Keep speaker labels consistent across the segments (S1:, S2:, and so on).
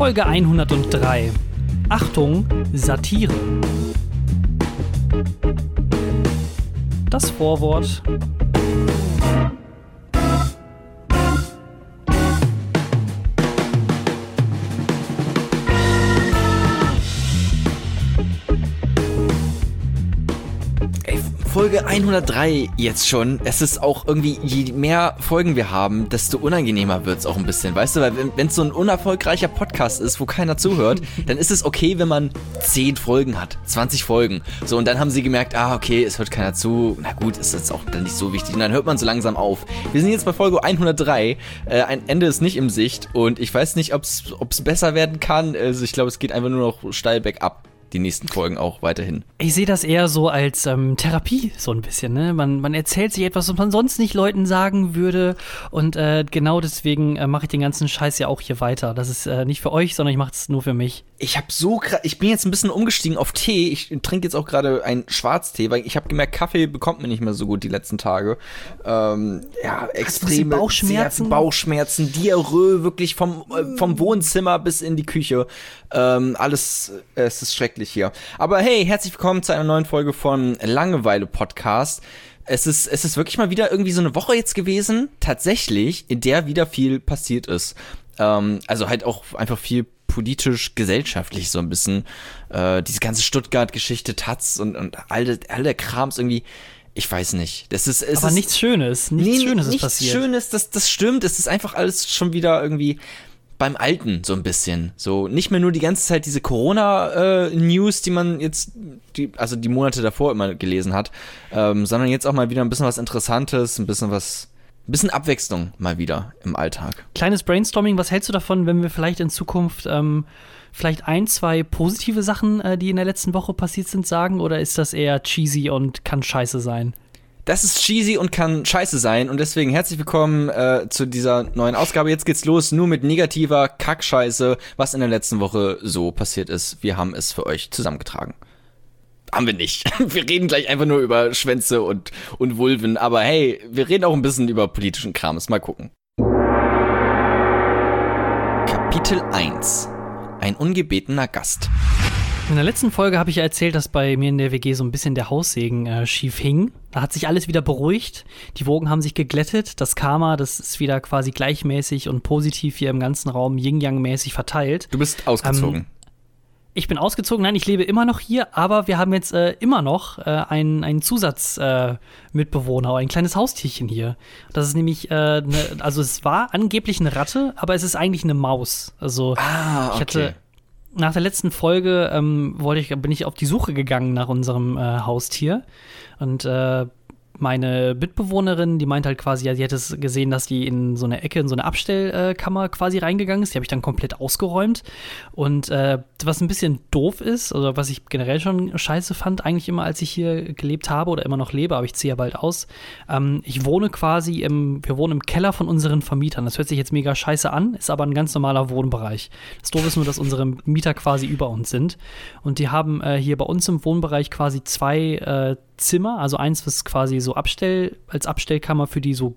S1: Folge 103. Achtung, Satire. Das Vorwort.
S2: Folge 103 jetzt schon. Es ist auch irgendwie, je mehr Folgen wir haben, desto unangenehmer wird es auch ein bisschen. Weißt du, weil wenn es so ein unerfolgreicher Podcast ist, wo keiner zuhört, dann ist es okay, wenn man 10 Folgen hat, 20 Folgen. So, und dann haben sie gemerkt, ah, okay, es hört keiner zu. Na gut, ist jetzt auch dann nicht so wichtig. Und dann hört man so langsam auf. Wir sind jetzt bei Folge 103. Äh, ein Ende ist nicht im Sicht und ich weiß nicht, ob es besser werden kann. Also ich glaube, es geht einfach nur noch steil bergab die nächsten Folgen auch weiterhin.
S1: Ich sehe das eher so als ähm, Therapie, so ein bisschen. Ne? Man, man erzählt sich etwas, was man sonst nicht Leuten sagen würde. Und äh, genau deswegen äh, mache ich den ganzen Scheiß ja auch hier weiter. Das ist äh, nicht für euch, sondern ich mache es nur für mich.
S2: Ich habe so, ich bin jetzt ein bisschen umgestiegen auf Tee. Ich trinke jetzt auch gerade einen Schwarztee, weil ich habe gemerkt, Kaffee bekommt man nicht mehr so gut die letzten Tage. Ähm, ja, extreme
S1: Bauchschmerzen,
S2: Bauchschmerzen, Diarrhoe, wirklich vom äh, vom Wohnzimmer bis in die Küche. Ähm, alles, äh, es ist schrecklich hier. Aber hey, herzlich willkommen zu einer neuen Folge von Langeweile Podcast. Es ist, es ist wirklich mal wieder irgendwie so eine Woche jetzt gewesen, tatsächlich, in der wieder viel passiert ist. Ähm, also halt auch einfach viel politisch, gesellschaftlich so ein bisschen. Äh, diese ganze Stuttgart-Geschichte, Taz und, und all, der, all der Krams irgendwie ich weiß nicht. Das ist, es
S1: Aber
S2: ist,
S1: nichts Schönes. Nichts nee, Schönes ist
S2: nichts
S1: passiert.
S2: Nichts Schönes, das, das stimmt. Es ist einfach alles schon wieder irgendwie beim Alten so ein bisschen. So nicht mehr nur die ganze Zeit diese Corona-News, äh, die man jetzt, die, also die Monate davor immer gelesen hat, ähm, sondern jetzt auch mal wieder ein bisschen was Interessantes, ein bisschen was, ein bisschen Abwechslung mal wieder im Alltag.
S1: Kleines Brainstorming, was hältst du davon, wenn wir vielleicht in Zukunft ähm, vielleicht ein, zwei positive Sachen, äh, die in der letzten Woche passiert sind, sagen? Oder ist das eher cheesy und kann scheiße sein?
S2: Das ist cheesy und kann scheiße sein und deswegen herzlich willkommen äh, zu dieser neuen Ausgabe. Jetzt geht's los, nur mit negativer Kackscheiße, was in der letzten Woche so passiert ist. Wir haben es für euch zusammengetragen. Haben wir nicht. Wir reden gleich einfach nur über Schwänze und, und Vulven, aber hey, wir reden auch ein bisschen über politischen Krams. Mal gucken. Kapitel 1 Ein ungebetener Gast.
S1: In der letzten Folge habe ich ja erzählt, dass bei mir in der WG so ein bisschen der Haussegen äh, schief hing. Da hat sich alles wieder beruhigt. Die Wogen haben sich geglättet. Das Karma, das ist wieder quasi gleichmäßig und positiv hier im ganzen Raum Yin-Yang-mäßig verteilt.
S2: Du bist ausgezogen. Ähm,
S1: ich bin ausgezogen, nein, ich lebe immer noch hier, aber wir haben jetzt äh, immer noch äh, einen, einen Zusatzmitbewohner, äh, ein kleines Haustierchen hier. Das ist nämlich, äh, ne, also es war angeblich eine Ratte, aber es ist eigentlich eine Maus. Also
S2: ah, okay.
S1: ich hatte nach der letzten Folge ähm, wollte ich, bin ich auf die Suche gegangen nach unserem äh, Haustier und äh, meine Mitbewohnerin, die meint halt quasi, ja, sie hätte es gesehen, dass die in so eine Ecke, in so eine Abstellkammer quasi reingegangen ist. Die habe ich dann komplett ausgeräumt. Und äh, was ein bisschen doof ist, oder was ich generell schon scheiße fand, eigentlich immer, als ich hier gelebt habe oder immer noch lebe, aber ich ziehe ja bald aus. Ähm, ich wohne quasi im, wir wohnen im Keller von unseren Vermietern. Das hört sich jetzt mega scheiße an, ist aber ein ganz normaler Wohnbereich. Das Doof ist nur, dass unsere Mieter quasi über uns sind. Und die haben äh, hier bei uns im Wohnbereich quasi zwei äh, Zimmer, also eins, was quasi so Abstell, als Abstellkammer für die so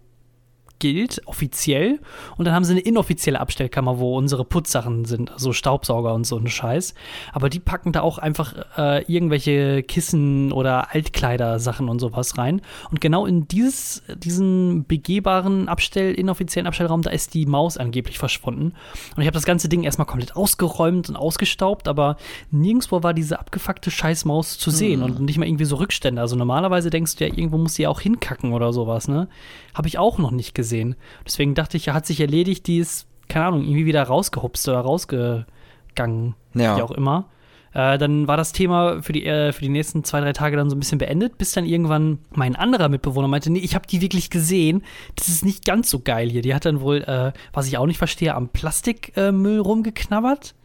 S1: gilt, offiziell. Und dann haben sie eine inoffizielle Abstellkammer, wo unsere Putzsachen sind, also Staubsauger und so ein Scheiß. Aber die packen da auch einfach äh, irgendwelche Kissen oder Altkleidersachen und sowas rein. Und genau in dieses, diesen begehbaren Abstell, inoffiziellen Abstellraum, da ist die Maus angeblich verschwunden. Und ich habe das ganze Ding erstmal komplett ausgeräumt und ausgestaubt, aber nirgendwo war diese abgefuckte Scheißmaus zu sehen hm. und nicht mal irgendwie so Rückstände. Also normalerweise denkst du ja, irgendwo muss sie ja auch hinkacken oder sowas, ne? Habe ich auch noch nicht gesehen gesehen. Deswegen dachte ich, er hat sich erledigt, die ist, keine Ahnung, irgendwie wieder rausgehupst oder rausgegangen. Ja. Wie auch immer. Äh, dann war das Thema für die, äh, für die nächsten zwei, drei Tage dann so ein bisschen beendet, bis dann irgendwann mein anderer Mitbewohner meinte, nee, ich habe die wirklich gesehen. Das ist nicht ganz so geil hier. Die hat dann wohl, äh, was ich auch nicht verstehe, am Plastikmüll rumgeknabbert.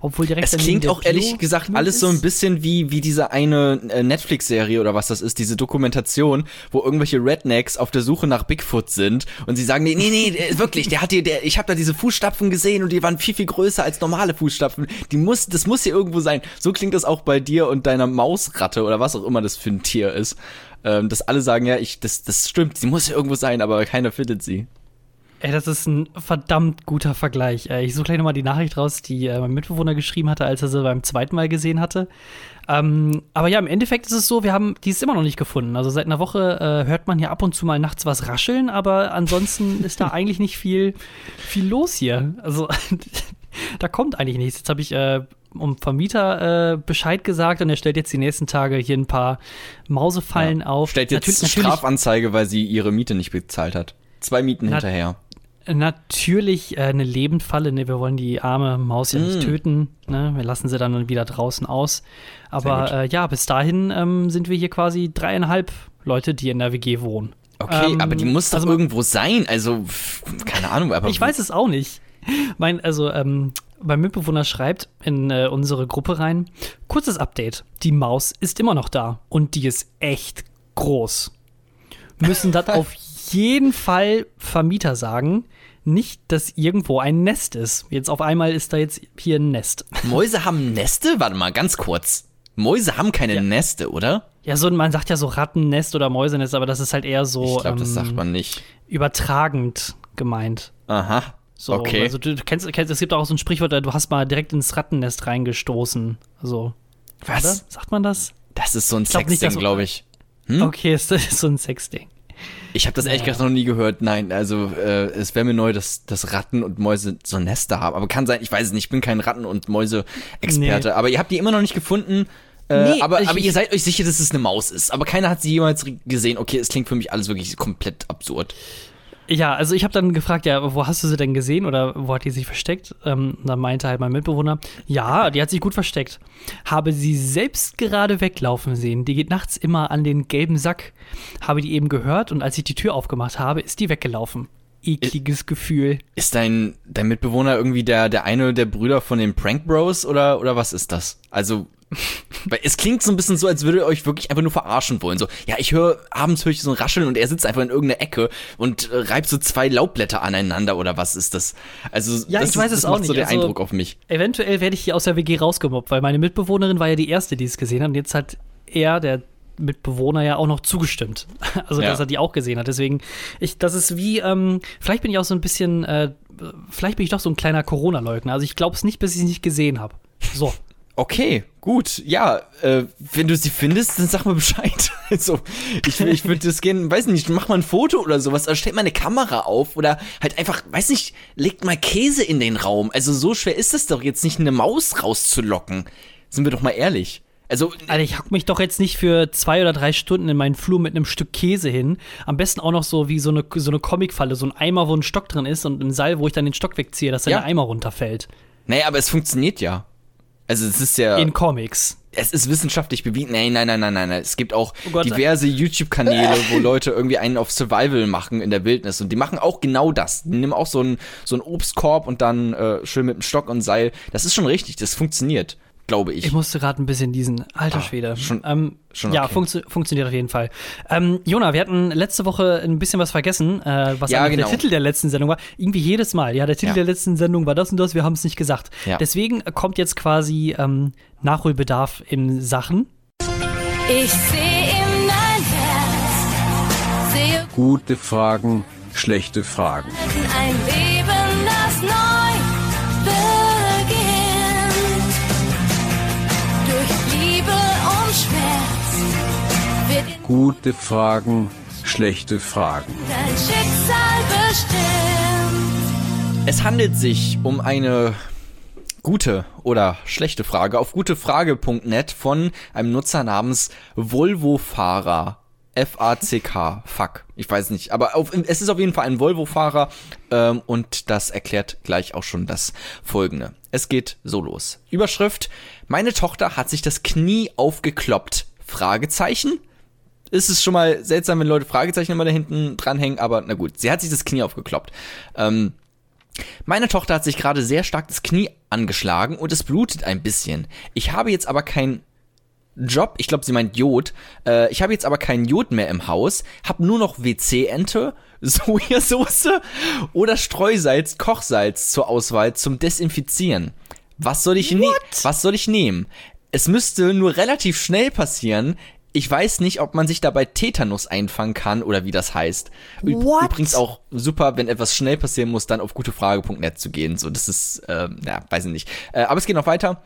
S1: Obwohl direkt
S2: es klingt auch ehrlich gesagt alles so ein bisschen wie, wie diese eine äh, Netflix-Serie oder was das ist, diese Dokumentation, wo irgendwelche Rednecks auf der Suche nach Bigfoot sind und sie sagen, nee, nee, nee, wirklich, der hat hier, der, ich habe da diese Fußstapfen gesehen und die waren viel, viel größer als normale Fußstapfen. Die muss, das muss hier irgendwo sein. So klingt das auch bei dir und deiner Mausratte oder was auch immer das für ein Tier ist. Ähm, dass alle sagen, ja, ich, das, das stimmt, sie muss hier irgendwo sein, aber keiner findet sie.
S1: Ey, das ist ein verdammt guter Vergleich. Ich suche gleich nochmal die Nachricht raus, die äh, mein Mitbewohner geschrieben hatte, als er sie beim zweiten Mal gesehen hatte. Ähm, aber ja, im Endeffekt ist es so, wir haben die ist immer noch nicht gefunden. Also seit einer Woche äh, hört man hier ab und zu mal nachts was rascheln, aber ansonsten ist da eigentlich nicht viel, viel los hier. Also da kommt eigentlich nichts. Jetzt habe ich äh, um Vermieter äh, Bescheid gesagt und er stellt jetzt die nächsten Tage hier ein paar Mausefallen
S2: Ja.
S1: auf.
S2: Stellt jetzt
S1: Natür- natürlich,
S2: Strafanzeige, weil sie ihre Miete nicht bezahlt hat. Zwei Mieten
S1: Na-
S2: hinterher.
S1: Natürlich äh, eine Lebendfalle. Ne? Wir wollen die arme Maus ja nicht
S2: Mm.
S1: töten. Ne? Wir lassen sie dann wieder draußen aus. Aber äh, ja, bis dahin ähm, sind wir hier quasi dreieinhalb Leute, die in der WG wohnen.
S2: Okay,
S1: Ähm,
S2: aber die muss doch
S1: also-
S2: irgendwo sein. Also, keine Ahnung, aber.
S1: Ich weiß es auch nicht. Mein, also, ähm, mein Mitbewohner schreibt in äh, unsere Gruppe rein: Kurzes Update. Die Maus ist immer noch da und die ist echt groß. Müssen das auf jeden Fall Vermieter sagen. Nicht, dass irgendwo ein Nest ist. Jetzt auf einmal ist da jetzt hier ein Nest.
S2: Mäuse haben Neste? Warte mal, ganz kurz. Mäuse haben keine
S1: Ja.
S2: Neste, oder?
S1: Ja, so, man sagt ja so Rattennest oder Mäusenest, aber das ist halt eher so
S2: Ich glaube, das
S1: ähm,
S2: sagt man nicht.
S1: übertragend gemeint.
S2: Aha.
S1: So,
S2: okay.
S1: Also du, du kennst, kennst, es gibt auch so ein Sprichwort, äh, du hast mal direkt ins Rattennest reingestoßen. So, oder?
S2: Was?
S1: Sagt man das?
S2: Das ist so ein Sexding, glaube ich. Hm?
S1: Okay, ist das ist so ein Sexding.
S2: Ich habe das ehrlich gesagt noch nie gehört. Nein, also äh, es wäre mir neu, dass, dass Ratten und Mäuse so Nester haben. Aber kann sein, ich weiß es nicht, ich bin kein Ratten- und Mäuse-Experte.
S1: Nee.
S2: Aber ihr habt die immer noch nicht gefunden. Äh,
S1: Nee,
S2: aber,
S1: ich-
S2: aber ihr seid euch sicher, dass es eine Maus ist. Aber keiner hat sie jemals gesehen. Okay, es klingt für mich alles wirklich komplett absurd.
S1: Ja, also ich habe dann gefragt, ja, wo hast du sie denn gesehen oder wo hat die sich versteckt? Ähm, dann meinte halt mein Mitbewohner, ja, die hat sich gut versteckt. Habe sie selbst gerade weglaufen sehen. Die geht nachts immer an den gelben Sack. Habe die eben gehört und als ich die Tür aufgemacht habe, ist die weggelaufen. Ekliges Gefühl.
S2: Ist dein, dein Mitbewohner irgendwie der, der eine der Brüder von den Prank Bros oder, oder was ist das? Also, weil es klingt so ein bisschen so, als würde ihr euch wirklich einfach nur verarschen wollen. So, ja, ich höre, abends höre ich so ein Rascheln und er sitzt einfach in irgendeiner Ecke und äh, reibt so zwei Laubblätter aneinander oder was ist das? Also,
S1: Ja,
S2: das
S1: ich weiß
S2: ist,
S1: es auch
S2: macht so
S1: nicht.
S2: den
S1: Also-
S2: Eindruck auf mich.
S1: Eventuell werde ich hier aus der WG rausgemobbt, weil meine Mitbewohnerin war ja die erste, die es gesehen hat. Und jetzt hat er, der Mitbewohner, ja auch noch zugestimmt. Also,
S2: Ja.
S1: dass er die auch gesehen hat. Deswegen, ich, das ist wie, ähm, vielleicht bin ich auch so ein bisschen, äh, vielleicht bin ich doch so ein kleiner Corona-Leugner. Also, ich glaube es nicht, bis ich es nicht gesehen habe. So.
S2: Okay, gut, ja, äh, wenn du sie findest, dann sag mal Bescheid. Also, ich, ich würde das gerne, weiß nicht, mach mal ein Foto oder sowas, oder stellt mal eine Kamera auf oder halt einfach, weiß nicht, legt mal Käse in den Raum. Also, so schwer ist es doch jetzt nicht, eine Maus rauszulocken. Sind wir doch mal ehrlich. Also,
S1: Alter, ich hock mich doch jetzt nicht für zwei oder drei Stunden in meinen Flur mit einem Stück Käse hin. Am besten auch noch so wie so eine, so eine Comicfalle, so ein Eimer, wo ein Stock drin ist und ein Seil, wo ich dann den Stock wegziehe, dass dann
S2: Ja.
S1: der Eimer runterfällt.
S2: naja, aber es funktioniert ja. Also, es ist ja.
S1: In Comics.
S2: es ist wissenschaftlich bewiesen. Nein, nein, nein, nein, nein. Es gibt auch
S1: Oh
S2: diverse YouTube-Kanäle, wo Leute irgendwie einen auf Survival machen in der Wildnis. Und die machen auch genau das. Die nehmen auch so einen, so einen Obstkorb und dann äh, schön mit einem Stock und Seil. Das ist schon richtig. Das funktioniert, glaube ich.
S1: Ich musste gerade ein bisschen diesen alter
S2: Ah,
S1: Schwede.
S2: schon-
S1: ähm,
S2: schon
S1: Ja,
S2: okay.
S1: funktio funktioniert auf jeden Fall. Ähm, Jona, wir hatten letzte Woche ein bisschen was vergessen, äh, was
S2: Ja, genau.
S1: der Titel der letzten Sendung war. Irgendwie jedes Mal. Ja, der Titel
S2: Ja.
S1: der letzten Sendung war das und das, wir haben es nicht gesagt.
S2: Ja.
S1: Deswegen kommt jetzt quasi ähm, Nachholbedarf in Sachen.
S3: Ich sehe in dein Herz, sehe
S4: Gute Fragen, schlechte Fragen.
S3: ein Leben,
S4: Gute Fragen, schlechte Fragen.
S3: dein Schicksal bestimmt.
S2: Es handelt sich um eine gute oder schlechte Frage auf gutefrage.net von einem Nutzer namens Volvo-Fahrer. F-A-C-K. Fuck. Ich weiß nicht. Aber auf, es ist auf jeden Fall ein Volvo-Fahrer ähm, und das erklärt gleich auch schon das Folgende. Es geht so los. Überschrift. Meine Tochter hat sich das Knie aufgekloppt. Fragezeichen? Ist es schon mal seltsam, wenn Leute Fragezeichen immer da hinten dranhängen, aber na gut, sie hat sich das Knie aufgekloppt. Ähm, meine Tochter hat sich gerade sehr stark das Knie angeschlagen und es blutet ein bisschen. Ich habe jetzt aber keinen Job, ich glaube, sie meint Jod. Äh, ich habe jetzt aber keinen Jod mehr im Haus, habe nur noch WC-Ente, Sojasauce oder Streusalz, Kochsalz zur Auswahl zum Desinfizieren. Was soll ich nehmen? Was soll ich nehmen? Es müsste nur relativ schnell passieren. Ich weiß nicht, ob man sich dabei Tetanus einfangen kann oder wie das heißt.
S1: What?
S2: Übrigens auch super, wenn etwas schnell passieren muss, dann auf gutefrage.net zu gehen. So, das ist, ähm, ja, weiß ich nicht. Äh, aber es geht noch weiter.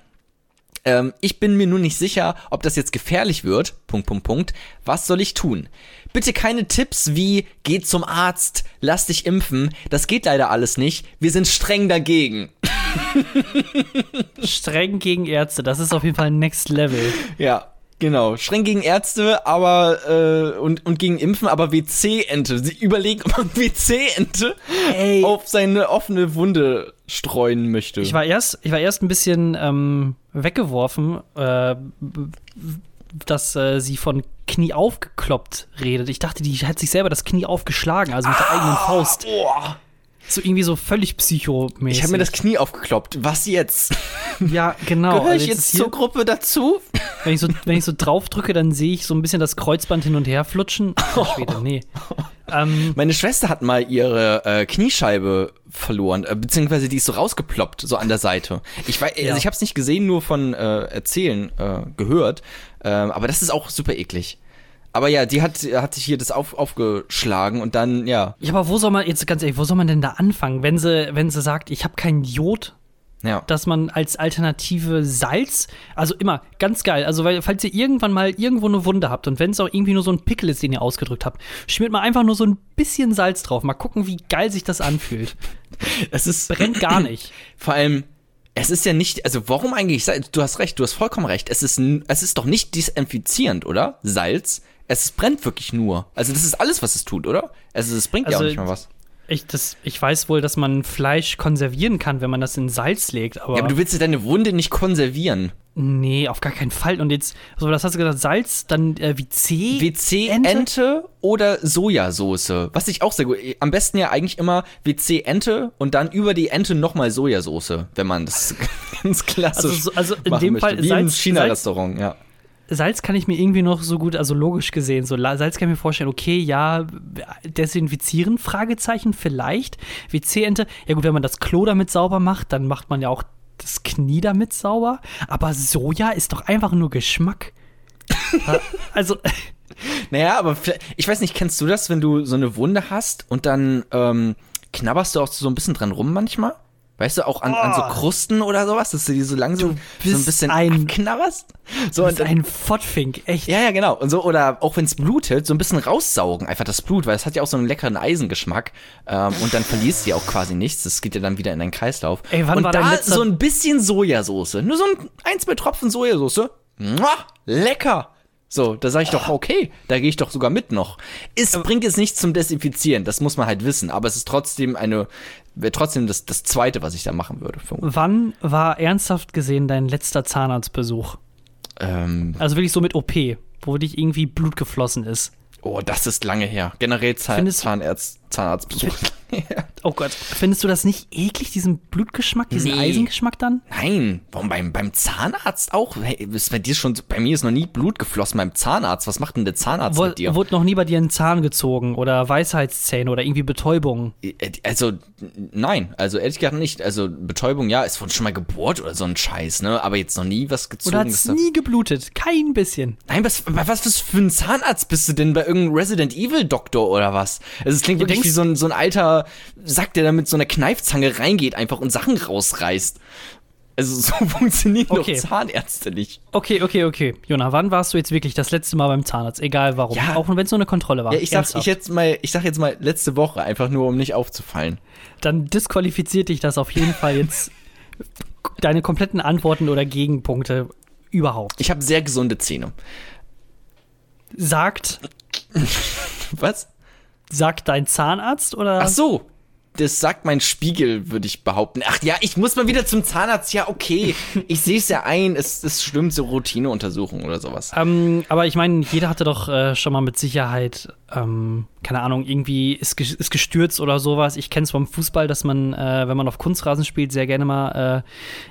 S2: Ähm, ich bin mir nur nicht sicher, ob das jetzt gefährlich wird. Punkt, Punkt, Punkt. Was soll ich tun? Bitte keine Tipps wie, geh zum Arzt, lass dich impfen. Das geht leider alles nicht. Wir sind streng dagegen.
S1: Streng gegen Ärzte, das ist auf jeden Fall Next Level.
S2: Ja, genau. Streng gegen Ärzte, aber äh, und, und gegen Impfen, aber WC-Ente. Sie überlegen, ob man WC-Ente auf seine offene Wunde streuen möchte.
S1: Ich war erst, ich war erst ein bisschen ähm, weggeworfen, äh, dass äh, sie von Knie aufgekloppt redet. Ich dachte, die hat sich selber das Knie aufgeschlagen, also mit der eigenen Faust.
S2: Boah.
S1: So irgendwie so völlig psychomäßig.
S2: Ich habe mir das Knie aufgekloppt. Was jetzt?
S1: Ja, genau.
S2: Gehöre
S1: Also
S2: ich
S1: jetzt
S2: jetzt
S1: hier,
S2: zur Gruppe dazu?
S1: wenn ich so, wenn ich so drauf drücke, dann sehe ich so ein bisschen das Kreuzband hin und her flutschen. Ach, Schwede, nee. Ähm,
S2: Meine Schwester hat mal ihre äh, Kniescheibe verloren, äh, beziehungsweise die ist so rausgeploppt, so an der Seite. Ich weiß,
S1: Ja.
S2: also ich habe es nicht gesehen, nur von äh, Erzählen äh, gehört, ähm, aber das ist auch super eklig. Aber ja, die hat, hat sich hier das auf, aufgeschlagen und dann, ja,
S1: ja, aber wo soll man, jetzt ganz ehrlich, wo soll man denn da anfangen, wenn sie, wenn sie sagt, ich habe kein Jod,
S2: ja.
S1: dass man als Alternative Salz, also immer ganz geil, also weil, falls ihr irgendwann mal irgendwo eine Wunde habt und wenn es auch irgendwie nur so ein Pickel ist, den ihr ausgedrückt habt, schmiert mal einfach nur so ein bisschen Salz drauf, mal gucken, wie geil sich das anfühlt.
S2: Es ist
S1: Brennt gar nicht.
S2: Vor allem, es ist ja nicht, also warum eigentlich Salz? Du hast recht, du hast vollkommen recht. Es ist, es ist doch nicht desinfizierend, oder? Salz. Es brennt wirklich nur. Also das ist alles, was es tut, oder? Also es bringt ja
S1: Also,
S2: auch nicht mal was.
S1: Ich, das, ich weiß wohl, dass man Fleisch konservieren kann, wenn man das in Salz legt, aber,
S2: Ja, aber du willst ja deine Wunde nicht konservieren.
S1: nee, auf gar keinen Fall. Und jetzt, so, das hast du gesagt, Salz, dann äh, wie C?
S2: WC-Ente oder Sojasauce. Was ich auch sehr gut. Am besten ja eigentlich immer WC-Ente und dann über die Ente nochmal Sojasauce, wenn man das ganz klassisch
S1: Also so- also in dem
S2: möchte.
S1: Fall
S2: Wie im
S1: Salz-
S2: China-Restaurant, ja.
S1: Salz kann ich mir irgendwie noch so gut, also logisch gesehen, so Salz kann ich mir vorstellen, okay, ja, desinfizieren, Fragezeichen, vielleicht. WC-Ente, ja gut, wenn man das Klo damit sauber macht, dann macht man ja auch das Knie damit sauber. Aber Soja ist doch einfach nur Geschmack. also,
S2: Naja, aber ich weiß nicht, kennst du das, wenn du so eine Wunde hast und dann ähm, knabberst du auch so ein bisschen dran rum manchmal? Weißt du, auch an, an so Krusten oder sowas, dass du die so langsam so ein bisschen
S1: ein-
S2: abknabberst? So, und
S1: ein Fottfink, echt.
S2: ja, ja, genau. Und so, oder auch wenn es blutet, so ein bisschen raussaugen, einfach das Blut, weil es hat ja auch so einen leckeren Eisengeschmack. Ähm, und dann verlierst du ja auch quasi nichts. Das geht ja dann wieder in deinen Kreislauf.
S1: Ey, wann
S2: und
S1: war
S2: da
S1: letzter-
S2: so ein bisschen Sojasauce. Nur so ein, ein zwei Tropfen Sojasauce. Mua, lecker. So, da sage ich doch, okay, da gehe ich doch sogar mit noch. Es bringt jetzt nichts zum Desinfizieren, das muss man halt wissen, aber es ist trotzdem eine, wäre trotzdem das, das zweite, was ich da machen würde.
S1: Wann war ernsthaft gesehen dein letzter Zahnarztbesuch?
S2: Ähm,
S1: Also wirklich so mit OP, wo dich irgendwie Blut geflossen ist.
S2: oh, das ist lange her. Generell Zahn,
S1: Findest-
S2: Zahnarzt, Zahnarztbesuch.
S1: Oh Gott, findest du das nicht eklig, diesen Blutgeschmack, diesen
S2: Nee.
S1: Eisengeschmack dann?
S2: Nein, warum beim, beim Zahnarzt auch? Hey, ist bei dir schon, bei mir ist noch nie Blut geflossen beim Zahnarzt. Was macht denn der Zahnarzt
S1: Wo,
S2: mit dir?
S1: wurde noch nie bei dir ein Zahn gezogen oder Weisheitszähne oder irgendwie Betäubung?
S2: Äh, Also, n- nein, also ehrlich gesagt nicht. Also, Betäubung, ja, es wurde schon mal gebohrt oder so ein Scheiß, ne? Aber jetzt noch nie was gezogen.
S1: Oder hat
S2: dass
S1: es
S2: da-
S1: nie geblutet? Kein bisschen.
S2: Nein, was, was, was für ein Zahnarzt bist du denn? Bei irgendeinem Resident Evil Doktor oder was? Also, es klingt wirklich wie so ein, so ein alter Sack, der da mit so einer Kneifzange reingeht einfach und Sachen rausreißt. Also, so funktionieren
S1: Okay.
S2: doch Zahnärzte nicht.
S1: Okay, okay, okay. Jona, wann warst du jetzt wirklich das letzte Mal beim Zahnarzt? Egal warum.
S2: Ja.
S1: Auch wenn es nur eine Kontrolle war.
S2: Ja, ich sag, ich jetzt mal, ich sag jetzt mal letzte Woche, einfach nur, um nicht aufzufallen.
S1: Dann disqualifiziert dich das auf jeden Fall jetzt deine kompletten Antworten oder Gegenpunkte überhaupt.
S2: Ich habe sehr gesunde Zähne.
S1: Sagt,
S2: Was?
S1: Sagt dein Zahnarzt oder?
S2: Ach so. Das sagt mein Spiegel, würde ich behaupten. Ach ja, ich muss mal wieder zum Zahnarzt. Ja, okay. Ich sehe es ja ein. Es ist schlimm, so Routineuntersuchungen oder sowas.
S1: Ähm, aber ich meine, jeder hatte doch äh, schon mal mit Sicherheit, ähm, keine Ahnung, irgendwie ist, ist gestürzt oder sowas. Ich kenne es vom Fußball, dass man, äh, wenn man auf Kunstrasen spielt, sehr gerne mal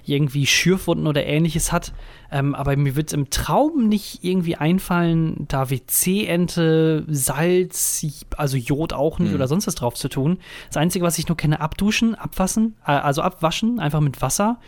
S1: äh, irgendwie Schürfwunden oder ähnliches hat. Ähm, aber mir wird im Traum nicht irgendwie einfallen, da WC-Ente, Salz, also Jod auch nicht oder sonst was drauf zu tun. Das Einzige, was ich nur kenne, abduschen, abwaschen, äh, also abwaschen, einfach mit Wasser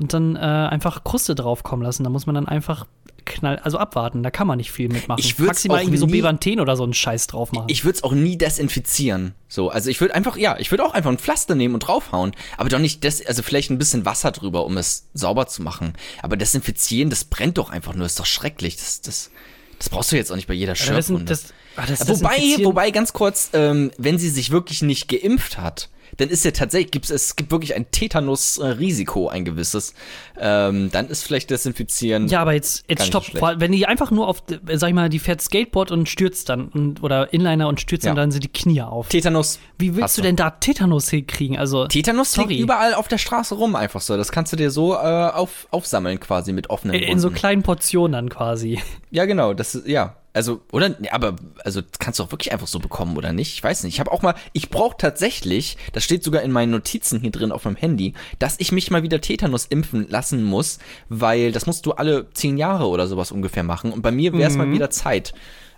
S1: und dann äh, einfach Kruste draufkommen lassen. Da muss man dann einfach knall, also abwarten. Da kann man nicht viel mitmachen.
S2: Ich
S1: Maximal
S2: auch
S1: irgendwie so
S2: nie-
S1: Bevanthen oder so einen Scheiß drauf machen.
S2: Ich würde es auch nie desinfizieren. So, also ich würde einfach, ja, ich würde auch einfach ein Pflaster nehmen und draufhauen. Aber doch nicht des, also vielleicht ein bisschen Wasser drüber, um es sauber zu machen. Aber desinfizieren, das brennt doch einfach nur, ist doch schrecklich. Das, das, das brauchst du jetzt auch nicht bei jeder
S1: Ja, das, sind-
S2: Schürfwunde.
S1: das, ah, das, das
S2: Wobei, wobei ganz kurz, ähm, wenn sie sich wirklich nicht geimpft hat, dann ist ja tatsächlich, gibt's, es gibt wirklich ein Tetanus-Risiko, ein gewisses. Ähm, dann ist vielleicht Desinfizieren.
S1: Ja, aber jetzt, jetzt stopp.
S2: so
S1: Wenn die einfach nur auf, sag ich mal, die fährt Skateboard und stürzt dann und, oder Inliner und stürzt
S2: Ja.
S1: und dann sind die Knie auf.
S2: Tetanus.
S1: Wie willst du denn da Tetanus hinkriegen? Also
S2: Tetanus
S1: Sorry.
S2: liegt überall auf der Straße rum, einfach so. Das kannst du dir so äh, auf, aufsammeln quasi mit offenen
S1: in, in so
S2: Wunden.
S1: kleinen Portionen dann quasi.
S2: Ja, genau, das ist, ja. Also, oder, nee, aber, also, kannst du auch wirklich einfach so bekommen, oder nicht? Ich weiß nicht. Ich habe auch mal, ich brauche tatsächlich, das steht sogar in meinen Notizen hier drin auf meinem Handy, dass ich mich mal wieder Tetanus impfen lassen muss, weil das musst du alle zehn Jahre oder sowas ungefähr machen. Und bei mir wäre es mal wieder Zeit.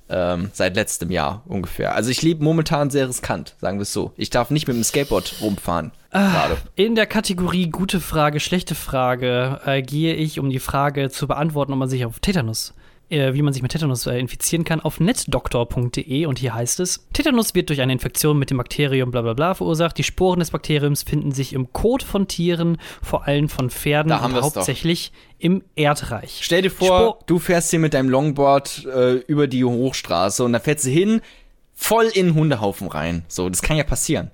S2: Ähm, seit letztem Jahr ungefähr. Also ich lebe momentan sehr riskant, sagen wir es so. Ich darf nicht mit dem Skateboard rumfahren. Gerade.
S1: In der Kategorie gute Frage, schlechte Frage äh, gehe ich, um die Frage zu beantworten, ob man sich auf Tetanus, wie man sich mit Tetanus äh, infizieren kann, auf netdoktor.de und hier heißt es: Tetanus wird durch eine Infektion mit dem Bakterium bla bla bla verursacht. Die Sporen des Bakteriums finden sich im Kot von Tieren, vor allem von Pferden
S2: Da haben
S1: und
S2: wir's doch.
S1: hauptsächlich im Erdreich.
S2: Stell dir vor,
S1: Spor-
S2: du fährst hier mit deinem Longboard äh, über die Hochstraße und dann fährst du hin, voll in den Hundehaufen rein. So, das kann ja passieren.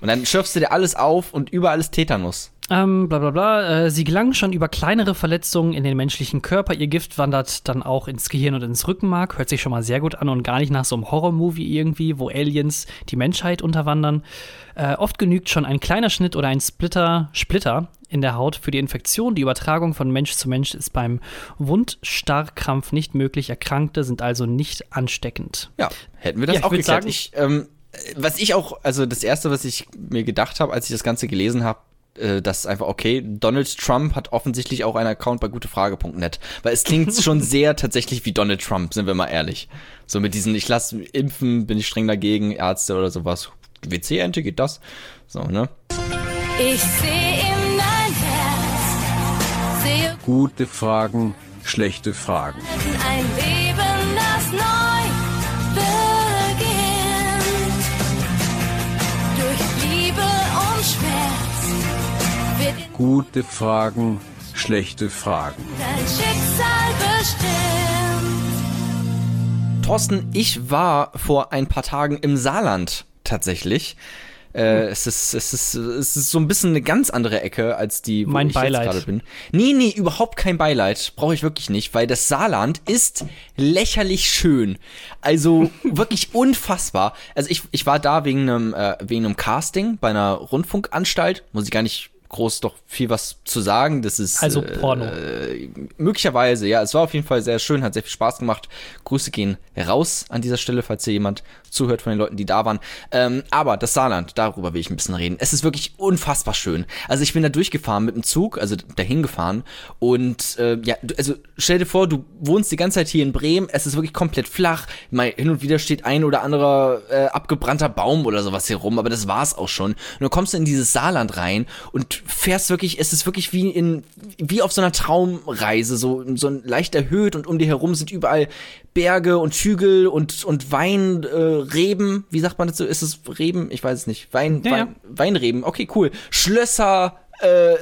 S2: Und dann schürfst du dir alles auf und überall ist Tetanus.
S1: Ähm, bla bla bla. Äh, sie gelangen schon über kleinere Verletzungen in den menschlichen Körper. Ihr Gift wandert dann auch ins Gehirn und ins Rückenmark. Hört sich schon mal sehr gut an und gar nicht nach so einem Horrormovie irgendwie, wo Aliens die Menschheit unterwandern. Äh, oft genügt schon ein kleiner Schnitt oder ein Splitter, Splitter in der Haut für die Infektion. Die Übertragung von Mensch zu Mensch ist beim Wundstarrkrampf nicht möglich. Erkrankte sind also nicht ansteckend.
S2: Ja, hätten wir das
S1: Ja,
S2: auch geklärt.
S1: sagen-
S2: Ich, ähm, was ich auch, also das erste, was ich mir gedacht habe, als ich das Ganze gelesen habe, äh, das ist einfach okay. Donald Trump hat offensichtlich auch einen Account bei gutefrage.net, weil es klingt schon sehr tatsächlich wie Donald Trump, sind wir mal ehrlich. So mit diesen, ich lasse impfen, bin ich streng dagegen, Ärzte oder sowas. WC-Ente geht das. So, ne?
S3: Ich sehe in dein Herz, sehe
S4: Gute Fragen, schlechte Fragen.
S3: ein Leben,
S4: Gute Fragen, schlechte Fragen.
S3: dein Schicksal bestimmt.
S2: Thorsten, ich war vor ein paar Tagen im Saarland tatsächlich. Äh, es, ist, es, ist, es ist so ein bisschen eine ganz andere Ecke als die, wo
S1: Mein
S2: ich
S1: Beileid.
S2: jetzt gerade bin. Nee, nee, überhaupt kein Beileid. Brauche ich wirklich nicht, weil das Saarland ist lächerlich schön. Also wirklich unfassbar. Also ich, ich war da wegen einem, äh, wegen einem Casting bei einer Rundfunkanstalt. Muss ich gar nicht groß doch viel was zu sagen. Das ist
S1: Also
S2: äh,
S1: Porno.
S2: Möglicherweise, ja. Es war auf jeden Fall sehr schön, hat sehr viel Spaß gemacht. Grüße gehen raus an dieser Stelle, falls hier jemand zuhört von den Leuten, die da waren. Ähm, aber das Saarland, darüber will ich ein bisschen reden. Es ist wirklich unfassbar schön. Also ich bin da durchgefahren mit dem Zug, also dahin gefahren. Und äh, ja, du- also stell dir vor, du wohnst die ganze Zeit hier in Bremen. Es ist wirklich komplett flach. Mal hin und wieder steht ein oder anderer äh, abgebrannter Baum oder sowas hier rum, aber das war's auch schon. Und dann kommst du in dieses Saarland rein und fährst wirklich, es ist wirklich wie in, wie auf so einer Traumreise, so, so leicht erhöht und um dir herum sind überall Berge und Hügel und, und Weinreben, äh, Reben. wie sagt man dazu? Ist es Reben? Ich weiß es nicht. Wein,
S1: Ja, ja.
S2: Wein, Weinreben, okay, cool. Schlösser, äh,